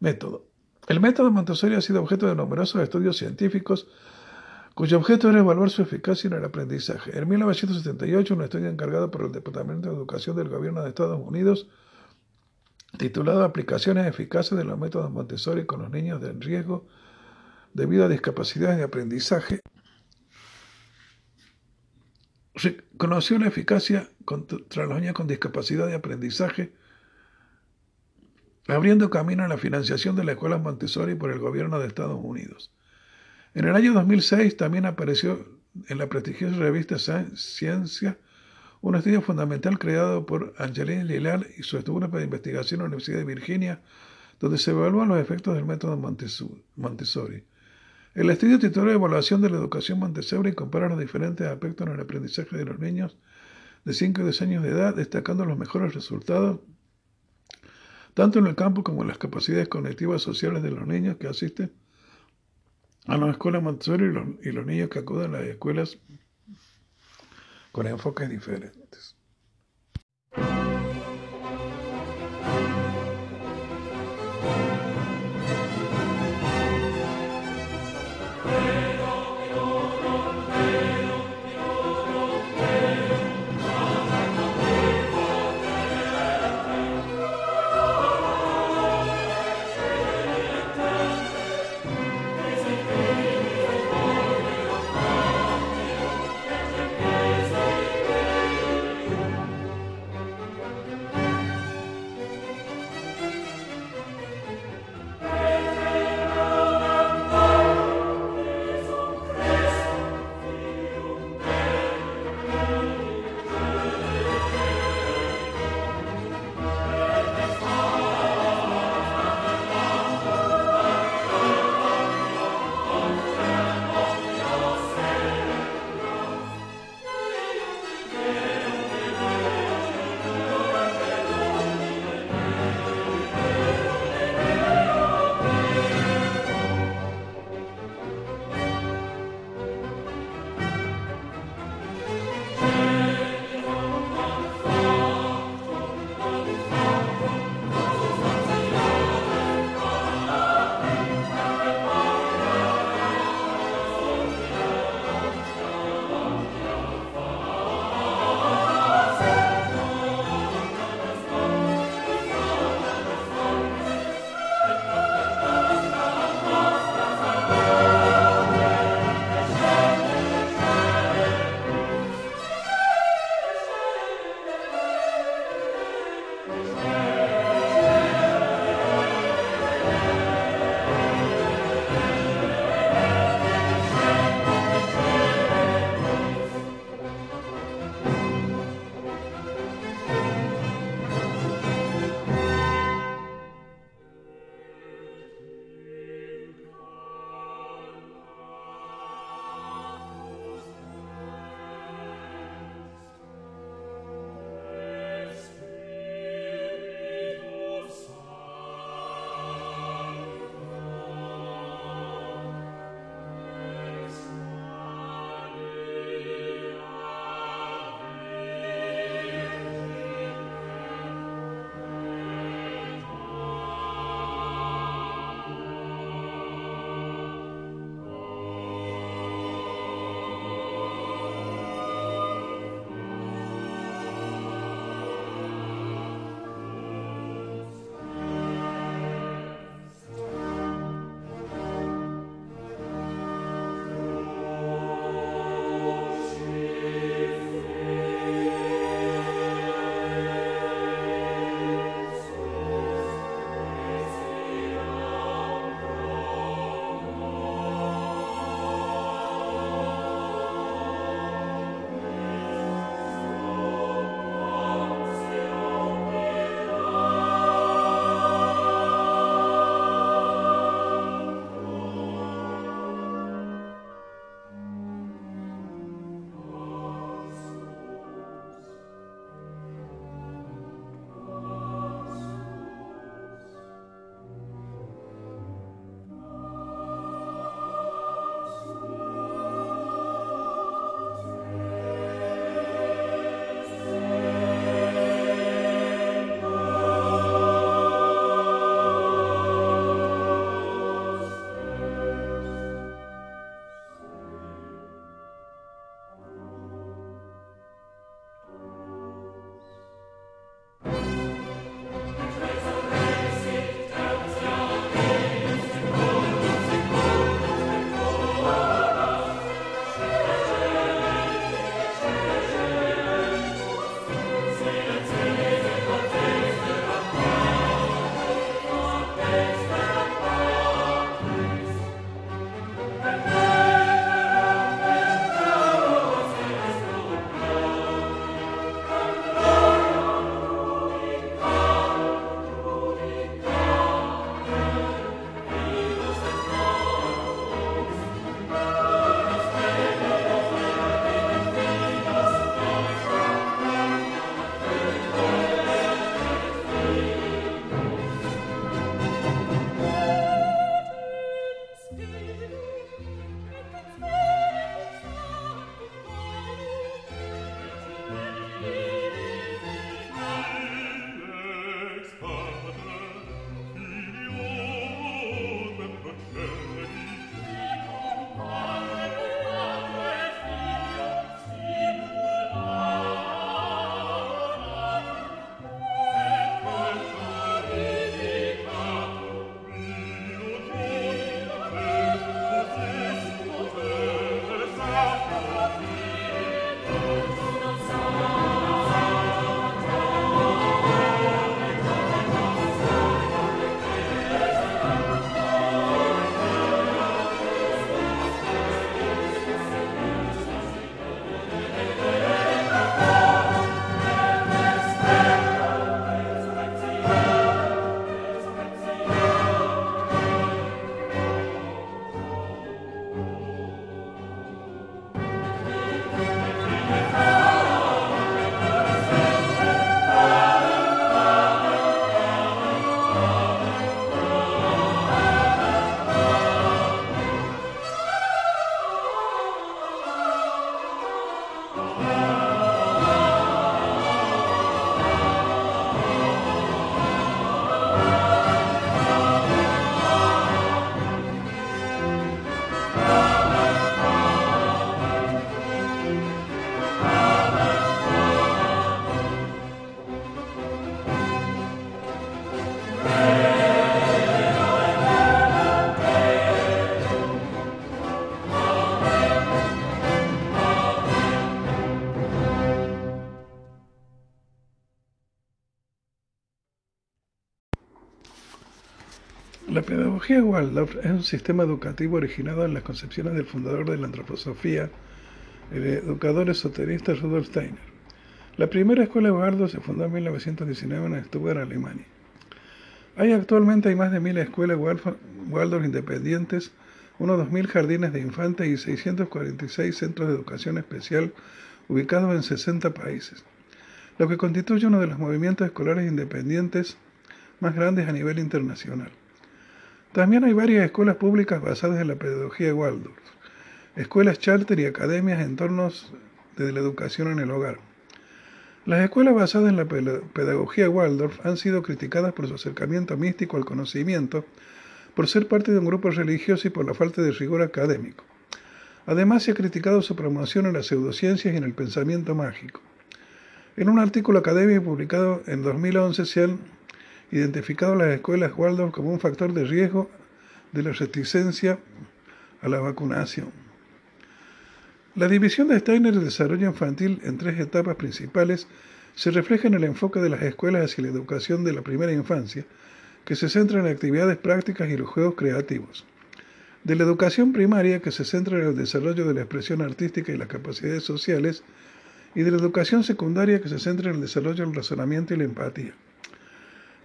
método. El método Montessori ha sido objeto de numerosos estudios científicos cuyo objeto era evaluar su eficacia en el aprendizaje. En 1978, un estudio encargado por el Departamento de Educación del Gobierno de Estados Unidos titulado Aplicaciones eficaces de los métodos Montessori con los niños en riesgo debido a discapacidades de aprendizaje, reconoció la eficacia contra los niños con discapacidad de aprendizaje abriendo camino a la financiación de la escuela Montessori por el gobierno de Estados Unidos. En el año 2006 también apareció en la prestigiosa revista Ciencia un estudio fundamental creado por Angelina Lilal y su grupo de investigación en la Universidad de Virginia, donde se evalúan los efectos del método Montessori. El estudio titulado Evaluación de la educación Montessori compara los diferentes aspectos en el aprendizaje de los niños de 5 y 10 años de edad, destacando los mejores resultados tanto en el campo como en las capacidades cognitivas sociales de los niños que asisten a las escuelas Montessori y los, niños que acuden a las escuelas con enfoques diferentes. Pedagogía Waldorf es un sistema educativo originado en las concepciones del fundador de la antroposofía, el educador esoterista Rudolf Steiner. La primera escuela Waldorf se fundó en 1919 en Stuttgart, Alemania. Hay actualmente hay más de mil escuelas Waldorf independientes, unos 2.000 jardines de infantes y 646 centros de educación especial ubicados en 60 países, lo que constituye uno de los movimientos escolares independientes más grandes a nivel internacional. También hay varias escuelas públicas basadas en la pedagogía de Waldorf, escuelas charter y academias en torno de la educación en el hogar. Las escuelas basadas en la pedagogía Waldorf han sido criticadas por su acercamiento místico al conocimiento, por ser parte de un grupo religioso y por la falta de rigor académico. Además, se ha criticado su promoción en las pseudociencias y en el pensamiento mágico. En un artículo académico publicado en 2011 se han identificado las escuelas Waldorf como un factor de riesgo de la reticencia a la vacunación. La división de Steiner del desarrollo infantil en tres etapas principales se refleja en el enfoque de las escuelas hacia la educación de la primera infancia, que se centra en actividades prácticas y los juegos creativos. De la educación primaria, que se centra en el desarrollo de la expresión artística y las capacidades sociales, y de la educación secundaria, que se centra en el desarrollo del razonamiento y la empatía.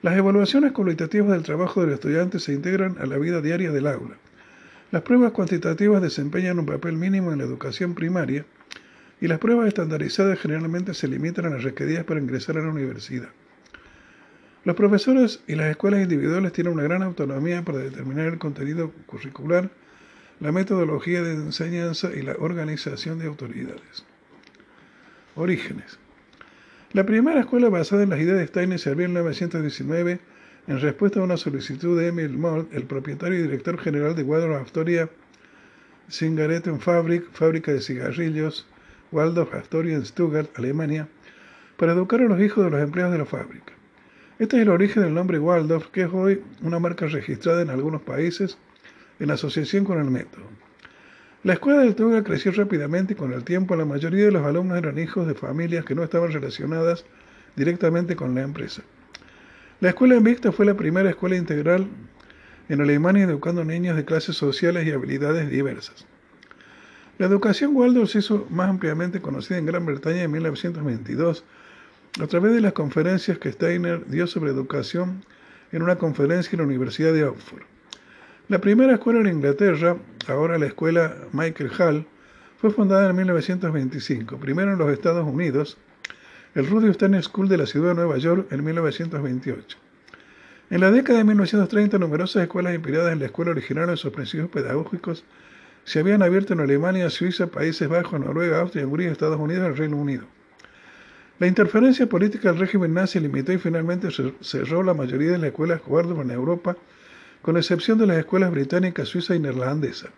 Las evaluaciones cualitativas del trabajo del estudiante se integran a la vida diaria del aula. Las pruebas cuantitativas desempeñan un papel mínimo en la educación primaria y las pruebas estandarizadas generalmente se limitan a las requeridas para ingresar a la universidad. Los profesores y las escuelas individuales tienen una gran autonomía para determinar el contenido curricular, la metodología de enseñanza y la organización de autoridades. Orígenes. La primera escuela basada en las ideas de Steiner se abrió en 1919 en respuesta a una solicitud de Emil Moll, el propietario y director general de Waldorf Astoria Zigarettenfabrik, fábrica de cigarrillos, Waldorf Astoria en Stuttgart, Alemania, para educar a los hijos de los empleados de la fábrica. Este es el origen del nombre Waldorf, que es hoy una marca registrada en algunos países en asociación con el método. La escuela del Tuga creció rápidamente y con el tiempo la mayoría de los alumnos eran hijos de familias que no estaban relacionadas directamente con la empresa. La escuela Invicta fue la primera escuela integral en Alemania educando niños de clases sociales y habilidades diversas. La educación Waldorf se hizo más ampliamente conocida en Gran Bretaña en 1922 a través de las conferencias que Steiner dio sobre educación en una conferencia en la Universidad de Oxford. La primera escuela en Inglaterra, ahora la escuela Michael Hall, fue fundada en 1925, primero en los Estados Unidos, el Rudy Steiner School de la ciudad de Nueva York en 1928. En la década de 1930, numerosas escuelas inspiradas en la escuela original en sus principios pedagógicos se habían abierto en Alemania, Suiza, Países Bajos, Noruega, Austria, Hungría, Estados Unidos y el Reino Unido. La interferencia política del régimen nazi limitó y finalmente cerró la mayoría de las escuelas Waldorf en Europa con excepción de las escuelas británicas, suiza y neerlandesa.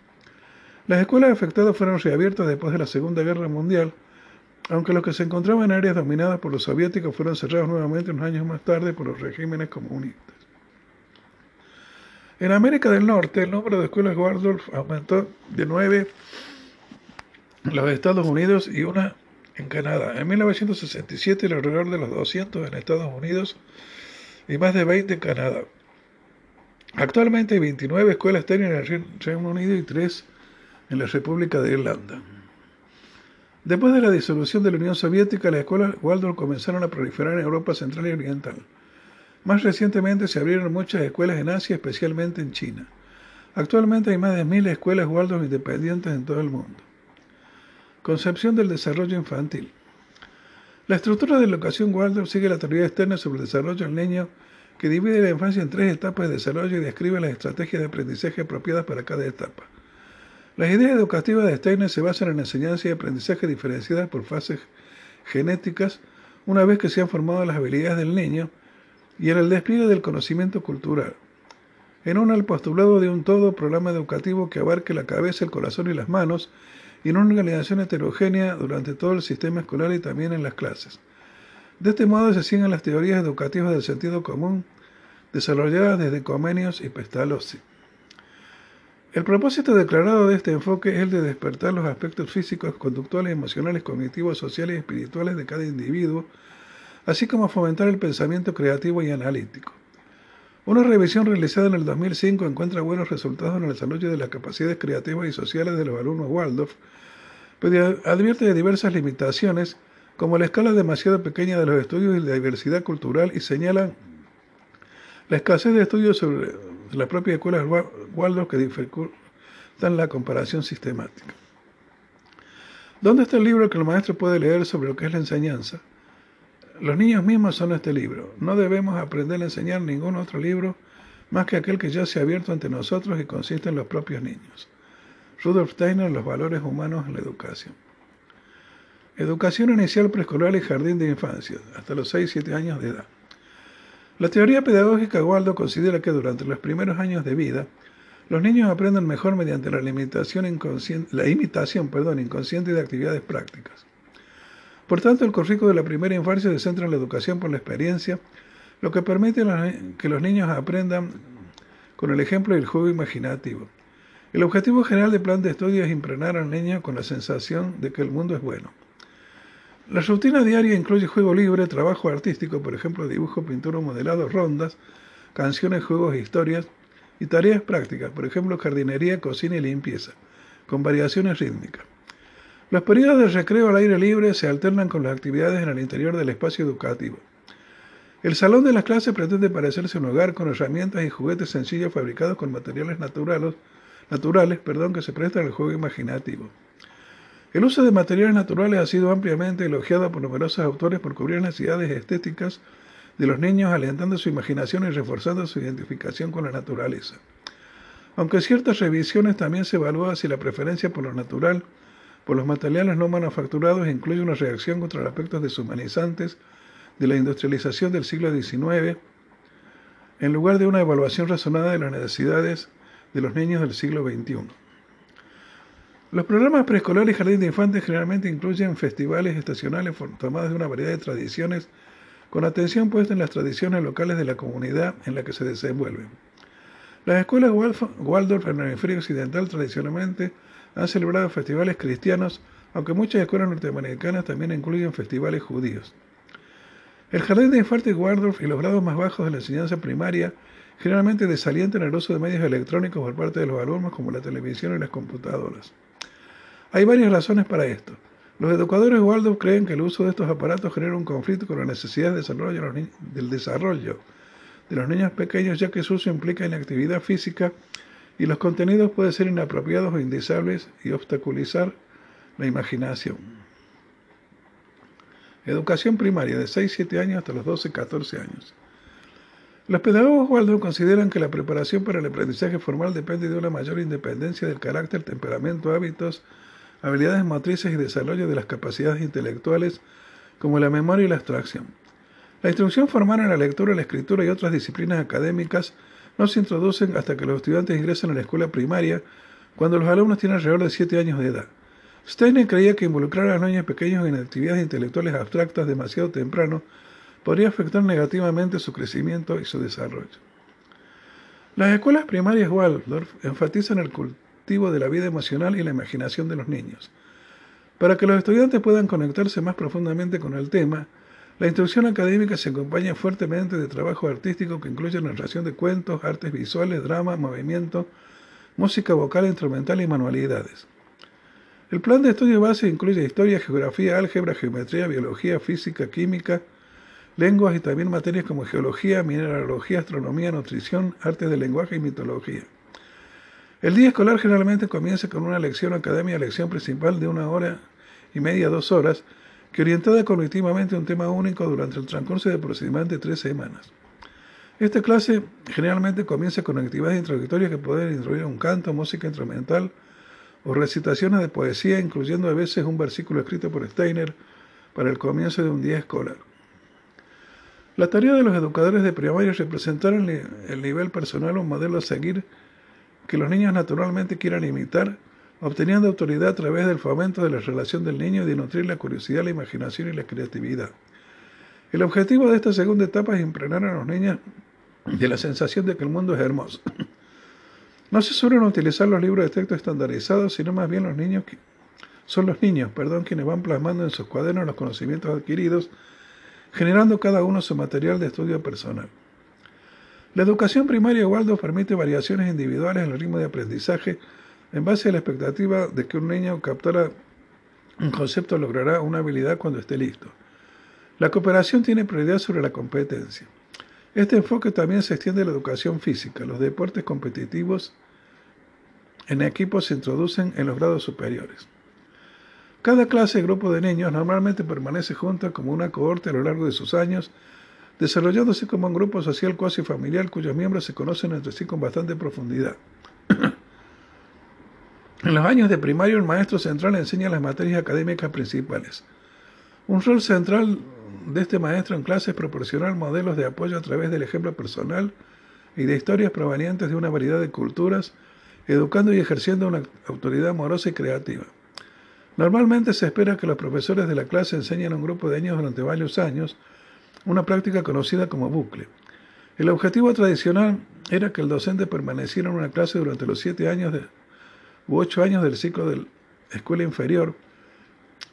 Las escuelas afectadas fueron reabiertas después de la Segunda Guerra Mundial, aunque los que se encontraban en áreas dominadas por los soviéticos fueron cerrados nuevamente unos años más tarde por los regímenes comunistas. En América del Norte, el número de escuelas Waldorf aumentó de nueve en los Estados Unidos y una en Canadá. En 1967, alrededor de los 200 en Estados Unidos y más de 20 en Canadá. Actualmente hay 29 escuelas técnicas en el Reino Unido y 3 en la República de Irlanda. Después de la disolución de la Unión Soviética, las escuelas Waldorf comenzaron a proliferar en Europa Central y Oriental. Más recientemente se abrieron muchas escuelas en Asia, especialmente en China. Actualmente hay más de mil escuelas Waldorf independientes en todo el mundo. Concepción del desarrollo infantil. La estructura de la educación Waldorf sigue la teoría externa sobre el desarrollo del niño que divide la infancia en tres etapas de desarrollo y describe las estrategias de aprendizaje apropiadas para cada etapa. Las ideas educativas de Steiner se basan en enseñanza y aprendizaje diferenciadas por fases genéticas una vez que se han formado las habilidades del niño y en el despliegue del conocimiento cultural. En uno, el postulado de un todo programa educativo que abarque la cabeza, el corazón y las manos, y en una organización heterogénea durante todo el sistema escolar y también en las clases. De este modo se siguen las teorías educativas del sentido común desarrolladas desde Comenius y Pestalozzi. El propósito declarado de este enfoque es el de despertar los aspectos físicos, conductuales, emocionales, cognitivos, sociales y espirituales de cada individuo, así como fomentar el pensamiento creativo y analítico. Una revisión realizada en el 2005 encuentra buenos resultados en el desarrollo de las capacidades creativas y sociales de los alumnos Waldorf, pero advierte de diversas limitaciones, como la escala demasiado pequeña de los estudios y la diversidad cultural, y señala la escasez de estudios sobre las propias escuelas Waldorf que dificultan la comparación sistemática. ¿Dónde está el libro que el maestro puede leer sobre lo que es la enseñanza? Los niños mismos son este libro. No debemos aprender a enseñar ningún otro libro más que aquel que ya se ha abierto ante nosotros y consiste en los propios niños. Rudolf Steiner, Los valores humanos en la educación. Educación inicial preescolar y jardín de infancia, hasta los 6-7 años de edad. La teoría pedagógica Waldo considera que durante los primeros años de vida, los niños aprenden mejor mediante la, limitación inconsciente, la imitación perdón, inconsciente de actividades prácticas. Por tanto, el currículo de la primera infancia se centra en la educación por la experiencia, lo que permite que los niños aprendan con el ejemplo y el juego imaginativo. El objetivo general del plan de estudio es impregnar al niño con la sensación de que el mundo es bueno. La rutina diaria incluye juego libre, trabajo artístico, por ejemplo, dibujo, pintura, modelado, rondas, canciones, juegos, historias, y tareas prácticas, por ejemplo, jardinería, cocina y limpieza, con variaciones rítmicas. Los periodos de recreo al aire libre se alternan con las actividades en el interior del espacio educativo. El salón de las clases pretende parecerse un hogar con herramientas y juguetes sencillos fabricados con materiales naturales, naturales perdón, que se prestan al juego imaginativo. El uso de materiales naturales ha sido ampliamente elogiado por numerosos autores por cubrir necesidades estéticas de los niños, alentando su imaginación y reforzando su identificación con la naturaleza. Aunque ciertas revisiones también se evalúa si la preferencia por lo natural por los materiales no manufacturados incluye una reacción contra los aspectos deshumanizantes de la industrialización del siglo XIX, en lugar de una evaluación razonada de las necesidades de los niños del siglo XXI. Los programas preescolares y jardín de infantes generalmente incluyen festivales estacionales tomados de una variedad de tradiciones, con atención puesta en las tradiciones locales de la comunidad en la que se desenvuelven. Las escuelas Waldorf en el hemisferio occidental tradicionalmente han celebrado festivales cristianos, aunque muchas escuelas norteamericanas también incluyen festivales judíos. El jardín de infantes Waldorf y los grados más bajos de la enseñanza primaria generalmente desalientan el uso de medios electrónicos por parte de los alumnos como la televisión y las computadoras. Hay varias razones para esto. Los educadores Waldorf creen que el uso de estos aparatos genera un conflicto con la necesidad del desarrollo de los niños pequeños, ya que su uso implica inactividad física y los contenidos pueden ser inapropiados o indeseables y obstaculizar la imaginación. Educación primaria de 6-7 años hasta los 12-14 años. Los pedagogos Waldorf consideran que la preparación para el aprendizaje formal depende de una mayor independencia del carácter, temperamento, hábitos, habilidades motrices y desarrollo de las capacidades intelectuales como la memoria y la abstracción. La instrucción formal en la lectura, la escritura y otras disciplinas académicas no se introducen hasta que los estudiantes ingresan a la escuela primaria, cuando los alumnos tienen alrededor de 7 años de edad. Steiner creía que involucrar a los niños pequeños en actividades intelectuales abstractas demasiado temprano podría afectar negativamente su crecimiento y su desarrollo. Las escuelas primarias Waldorf enfatizan el cultivo de la vida emocional y la imaginación de los niños. Para que los estudiantes puedan conectarse más profundamente con el tema, la instrucción académica se acompaña fuertemente de trabajo artístico que incluye narración de cuentos, artes visuales, drama, movimiento, música vocal, instrumental y manualidades. El plan de estudio base incluye historia, geografía, álgebra, geometría, biología, física, química, lenguas y también materias como geología, mineralogía, astronomía, nutrición, artes del lenguaje y mitología. El día escolar generalmente comienza con una lección académica, lección principal de una hora y media, dos horas, que orientada cognitivamente a un tema único durante el transcurso de aproximadamente tres semanas. Esta clase generalmente comienza con actividades introductorias que pueden incluir un canto, música instrumental o recitaciones de poesía, incluyendo a veces un versículo escrito por Steiner para el comienzo de un día escolar. La tarea de los educadores de primaria es representar el nivel personal un modelo a seguir que los niños naturalmente quieran imitar obteniendo autoridad a través del fomento de la relación del niño y de nutrir la curiosidad, la imaginación y la creatividad. El objetivo de esta segunda etapa es impregnar a los niños de la sensación de que el mundo es hermoso. No se suelen utilizar los libros de texto estandarizados, sino más bien los niños son los niños, perdón, quienes van plasmando en sus cuadernos los conocimientos adquiridos, generando cada uno su material de estudio personal. La educación primaria Waldorf permite variaciones individuales en el ritmo de aprendizaje en base a la expectativa de que un niño captara un concepto logrará una habilidad cuando esté listo. La cooperación tiene prioridad sobre la competencia. Este enfoque también se extiende a la educación física. Los deportes competitivos en equipos se introducen en los grados superiores. Cada clase y grupo de niños normalmente permanece junta como una cohorte a lo largo de sus años desarrollándose como un grupo social cuasi familiar cuyos miembros se conocen entre sí con bastante profundidad. en los años de primario, el maestro central enseña las materias académicas principales. Un rol central de este maestro en clase es proporcionar modelos de apoyo a través del ejemplo personal y de historias provenientes de una variedad de culturas, educando y ejerciendo una autoridad amorosa y creativa. Normalmente se espera que los profesores de la clase enseñen a un grupo de niños durante varios años, una práctica conocida como bucle. El objetivo tradicional era que el docente permaneciera en una clase durante los siete años de, u ocho años del ciclo de escuela inferior,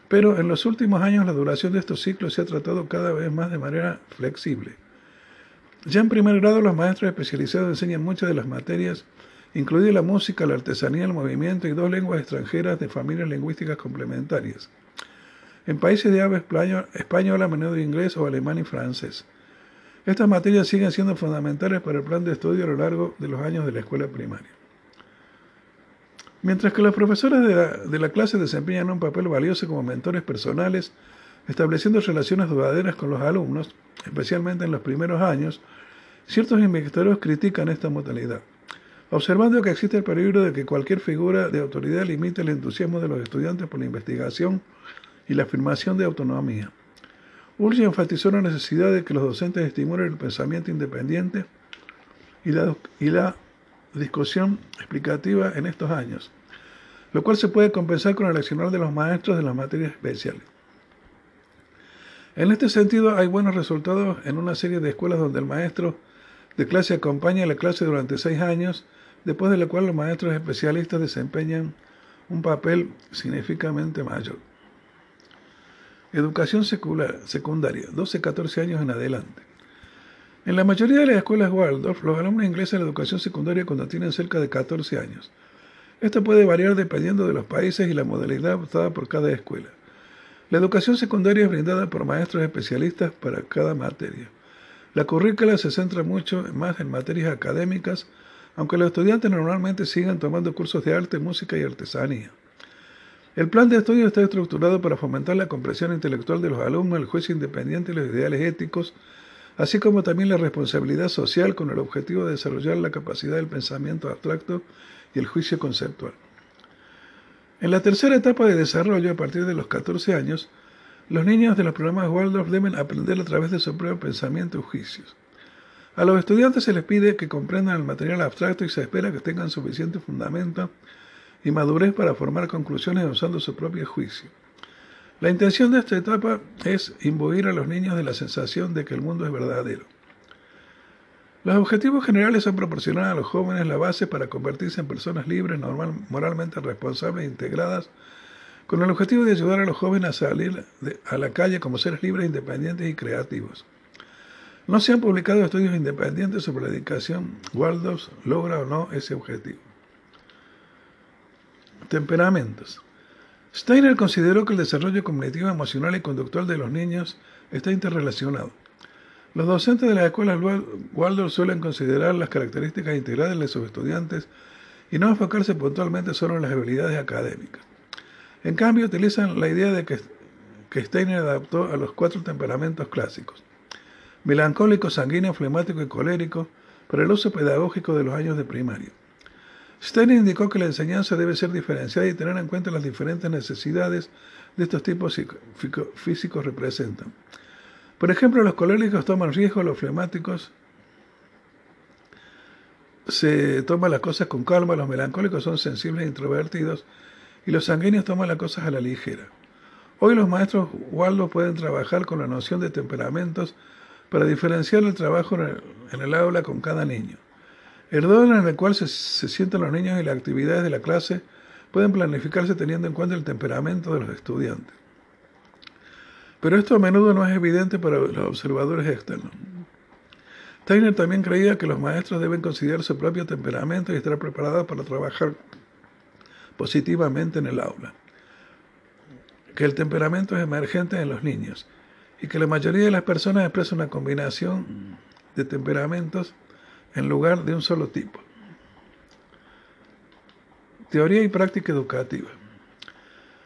pero en los últimos años la duración de estos ciclos se ha tratado cada vez más de manera flexible. Ya en primer grado los maestros especializados enseñan muchas de las materias, incluida la música, la artesanía, el movimiento y dos lenguas extranjeras de familias lingüísticas complementarias. En países de habla española, a menudo inglés o alemán y francés. Estas materias siguen siendo fundamentales para el plan de estudio a lo largo de los años de la escuela primaria. Mientras que los profesores de la, de la clase desempeñan un papel valioso como mentores personales, estableciendo relaciones duraderas con los alumnos, especialmente en los primeros años, ciertos investigadores critican esta modalidad, observando que existe el peligro de que cualquier figura de autoridad limite el entusiasmo de los estudiantes por la investigación y la afirmación de autonomía. Urge enfatizó la necesidad de que los docentes estimulen el pensamiento independiente y la, discusión explicativa en estos años, lo cual se puede compensar con el accionar de los maestros de las materias especiales. En este sentido, hay buenos resultados en una serie de escuelas donde el maestro de clase acompaña a la clase durante seis años, después de la cual los maestros especialistas desempeñan un papel significativamente mayor. Educación secundaria, 12-14 años en adelante. En la mayoría de las escuelas Waldorf, los alumnos ingresan a la educación secundaria cuando tienen cerca de 14 años. Esto puede variar dependiendo de los países y la modalidad adoptada por cada escuela. La educación secundaria es brindada por maestros especialistas para cada materia. La currícula se centra mucho más en materias académicas, aunque los estudiantes normalmente siguen tomando cursos de arte, música y artesanía. El plan de estudio está estructurado para fomentar la comprensión intelectual de los alumnos, el juicio independiente y los ideales éticos, así como también la responsabilidad social con el objetivo de desarrollar la capacidad del pensamiento abstracto y el juicio conceptual. En la tercera etapa de desarrollo, a partir de los 14 años, los niños de los programas Waldorf deben aprender a través de su propio pensamiento y juicios. A los estudiantes se les pide que comprendan el material abstracto y se espera que tengan suficiente fundamento y madurez para formar conclusiones usando su propio juicio. La intención de esta etapa es imbuir a los niños de la sensación de que el mundo es verdadero. Los objetivos generales son proporcionar a los jóvenes la base para convertirse en personas libres, normal, moralmente responsables e integradas, con el objetivo de ayudar a los jóvenes a salir a la calle como seres libres, independientes y creativos. No se han publicado estudios independientes sobre la educación. Waldorf logra o no ese objetivo. Temperamentos. Steiner consideró que el desarrollo cognitivo, emocional y conductual de los niños está interrelacionado. Los docentes de las escuelas Waldorf suelen considerar las características integrales de sus estudiantes y no enfocarse puntualmente solo en las habilidades académicas. En cambio, utilizan la idea de que, que Steiner adaptó a los cuatro temperamentos clásicos, melancólico, sanguíneo, flemático y colérico, para el uso pedagógico de los años de primaria. Steiner indicó que la enseñanza debe ser diferenciada y tener en cuenta las diferentes necesidades de estos tipos físicos representan. Por ejemplo, los coléricos toman riesgo, los flemáticos se toman las cosas con calma, los melancólicos son sensibles e introvertidos y los sanguíneos toman las cosas a la ligera. Hoy los maestros Waldo pueden trabajar con la noción de temperamentos para diferenciar el trabajo en el aula con cada niño. El orden en el cual se, sientan los niños y las actividades de la clase pueden planificarse teniendo en cuenta el temperamento de los estudiantes. Pero esto a menudo no es evidente para los observadores externos. Steiner también creía que los maestros deben considerar su propio temperamento y estar preparados para trabajar positivamente en el aula. Que el temperamento es emergente en los niños y que la mayoría de las personas expresan una combinación de temperamentos en lugar de un solo tipo. Teoría y práctica educativa.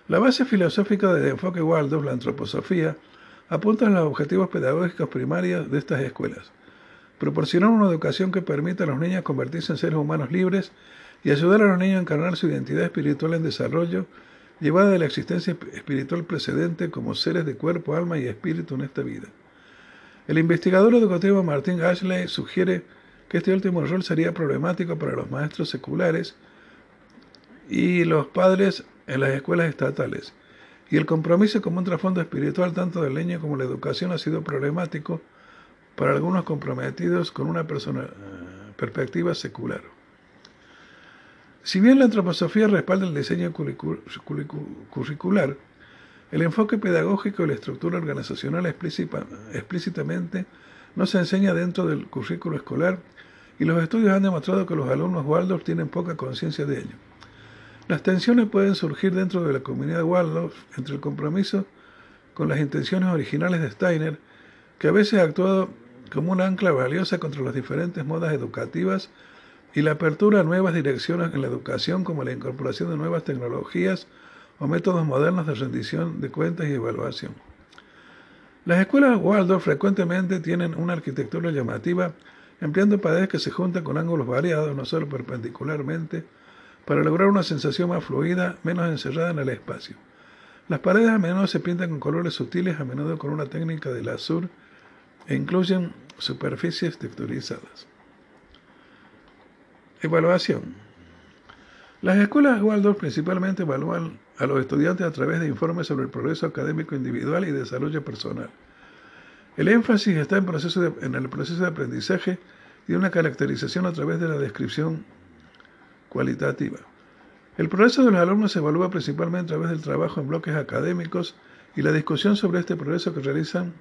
La base filosófica del enfoque Waldorf, la antroposofía, apunta a los objetivos pedagógicos primarios de estas escuelas. Proporcionar una educación que permita a los niños convertirse en seres humanos libres y ayudar a los niños a encarnar su identidad espiritual en desarrollo, llevada de la existencia espiritual precedente como seres de cuerpo, alma y espíritu en esta vida. El investigador educativo Martin Ashley sugiere este último rol sería problemático para los maestros seculares y los padres en las escuelas estatales. Y el compromiso como un trasfondo espiritual tanto del niño como la educación ha sido problemático para algunos comprometidos con una persona, perspectiva secular. Si bien la antroposofía respalda el diseño curricular, el enfoque pedagógico y la estructura organizacional explícitamente no se enseña dentro del currículo escolar y los estudios han demostrado que los alumnos Waldorf tienen poca conciencia de ello. Las tensiones pueden surgir dentro de la comunidad Waldorf entre el compromiso con las intenciones originales de Steiner, que a veces ha actuado como una ancla valiosa contra las diferentes modas educativas y la apertura a nuevas direcciones en la educación como la incorporación de nuevas tecnologías o métodos modernos de rendición de cuentas y evaluación. Las escuelas Waldorf frecuentemente tienen una arquitectura llamativa empleando paredes que se juntan con ángulos variados, no solo perpendicularmente, para lograr una sensación más fluida, menos encerrada en el espacio. Las paredes a menudo se pintan con colores sutiles, a menudo con una técnica del azul, e incluyen superficies texturizadas. Evaluación. Las escuelas Waldorf principalmente evalúan a los estudiantes a través de informes sobre el progreso académico individual y desarrollo personal. El énfasis está en, el proceso de aprendizaje y una caracterización a través de la descripción cualitativa. El progreso de los alumnos se evalúa principalmente a través del trabajo en bloques académicos y la discusión sobre este progreso que realizan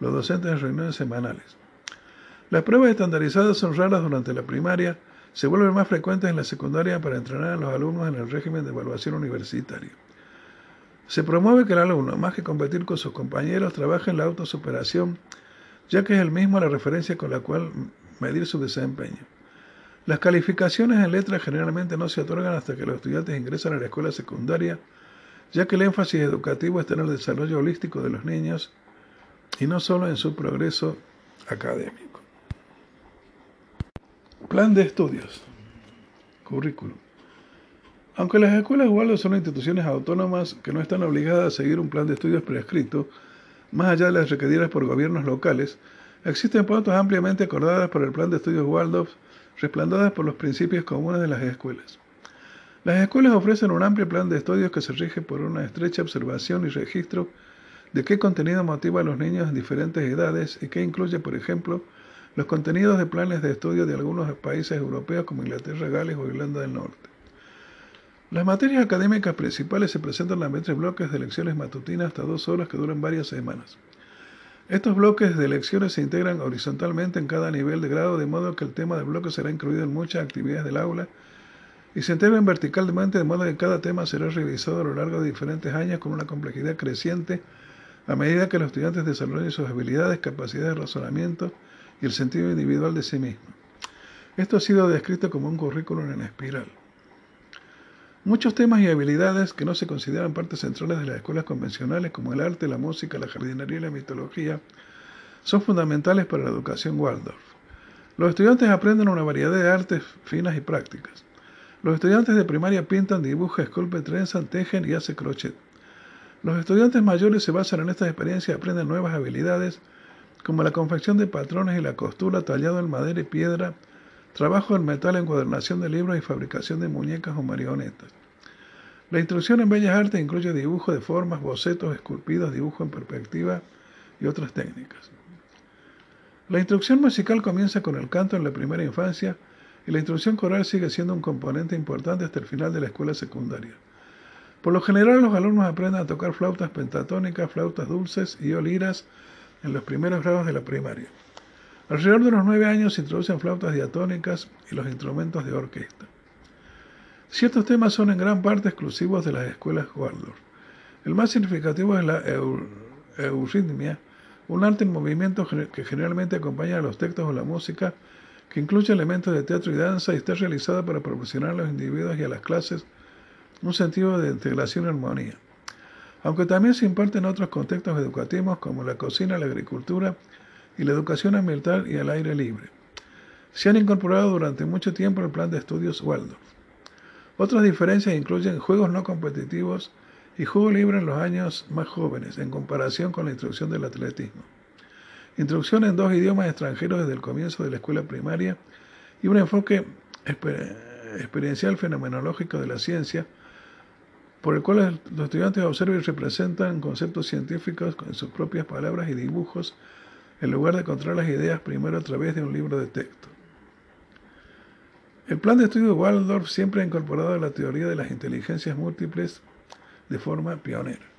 los docentes en reuniones semanales. Las pruebas estandarizadas son raras durante la primaria, se vuelven más frecuentes en la secundaria para entrenar a los alumnos en el régimen de evaluación universitario. Se promueve que el alumno, más que competir con sus compañeros, trabaje en la autosuperación, ya que es el mismo la referencia con la cual medir su desempeño. Las calificaciones en letras generalmente no se otorgan hasta que los estudiantes ingresan a la escuela secundaria, ya que el énfasis educativo está en el desarrollo holístico de los niños y no solo en su progreso académico. Plan de estudios. Currículum. Aunque las escuelas Waldorf son instituciones autónomas que no están obligadas a seguir un plan de estudios prescrito, más allá de las requeridas por gobiernos locales, existen pautas ampliamente acordadas por el plan de estudios Waldorf, respaldadas por los principios comunes de las escuelas. Las escuelas ofrecen un amplio plan de estudios que se rige por una estrecha observación y registro de qué contenido motiva a los niños en diferentes edades y que incluye, por ejemplo, los contenidos de planes de estudio de algunos países europeos como Inglaterra, Gales o Irlanda del Norte. Las materias académicas principales se presentan en tres bloques de lecciones matutinas hasta dos horas que duran varias semanas. Estos bloques de lecciones se integran horizontalmente en cada nivel de grado, de modo que el tema del bloque será incluido en muchas actividades del aula y se integran verticalmente, de modo que cada tema será revisado a lo largo de diferentes años con una complejidad creciente a medida que los estudiantes desarrollen sus habilidades, capacidades de razonamiento y el sentido individual de sí mismo. Esto ha sido descrito como un currículum en espiral. Muchos temas y habilidades que no se consideran partes centrales de las escuelas convencionales, como el arte, la música, la jardinería y la mitología, son fundamentales para la educación Waldorf. Los estudiantes aprenden una variedad de artes finas y prácticas. Los estudiantes de primaria pintan, dibujan, esculpen, trenzan, tejen y hacen crochet. Los estudiantes mayores se basan en estas experiencias y aprenden nuevas habilidades, como la confección de patrones y la costura, tallado en madera y piedra, Trabajo en metal, encuadernación de libros y fabricación de muñecas o marionetas. La instrucción en Bellas Artes incluye dibujo de formas, bocetos esculpidos, dibujo en perspectiva y otras técnicas. La instrucción musical comienza con el canto en la primera infancia y la instrucción coral sigue siendo un componente importante hasta el final de la escuela secundaria. Por lo general, los alumnos aprenden a tocar flautas pentatónicas, flautas dulces y oliras en los primeros grados de la primaria. Alrededor de los nueve años se introducen flautas diatónicas y los instrumentos de orquesta. Ciertos temas son en gran parte exclusivos de las escuelas Waldorf. El más significativo es la euritmia, un arte en movimiento que generalmente acompaña a los textos o la música, que incluye elementos de teatro y danza y está realizada para proporcionar a los individuos y a las clases un sentido de integración y armonía. Aunque también se imparte en otros contextos educativos como la cocina, la agricultura y la educación ambiental y al aire libre. Se han incorporado durante mucho tiempo al plan de estudios Waldorf. Otras diferencias incluyen juegos no competitivos y juego libre en los años más jóvenes, en comparación con la instrucción del atletismo. Instrucción en dos idiomas extranjeros desde el comienzo de la escuela primaria y un enfoque experiencial fenomenológico de la ciencia, por el cual los estudiantes observan y representan conceptos científicos con sus propias palabras y dibujos en lugar de encontrar las ideas primero a través de un libro de texto. El plan de estudio de Waldorf siempre ha incorporado la teoría de las inteligencias múltiples de forma pionera.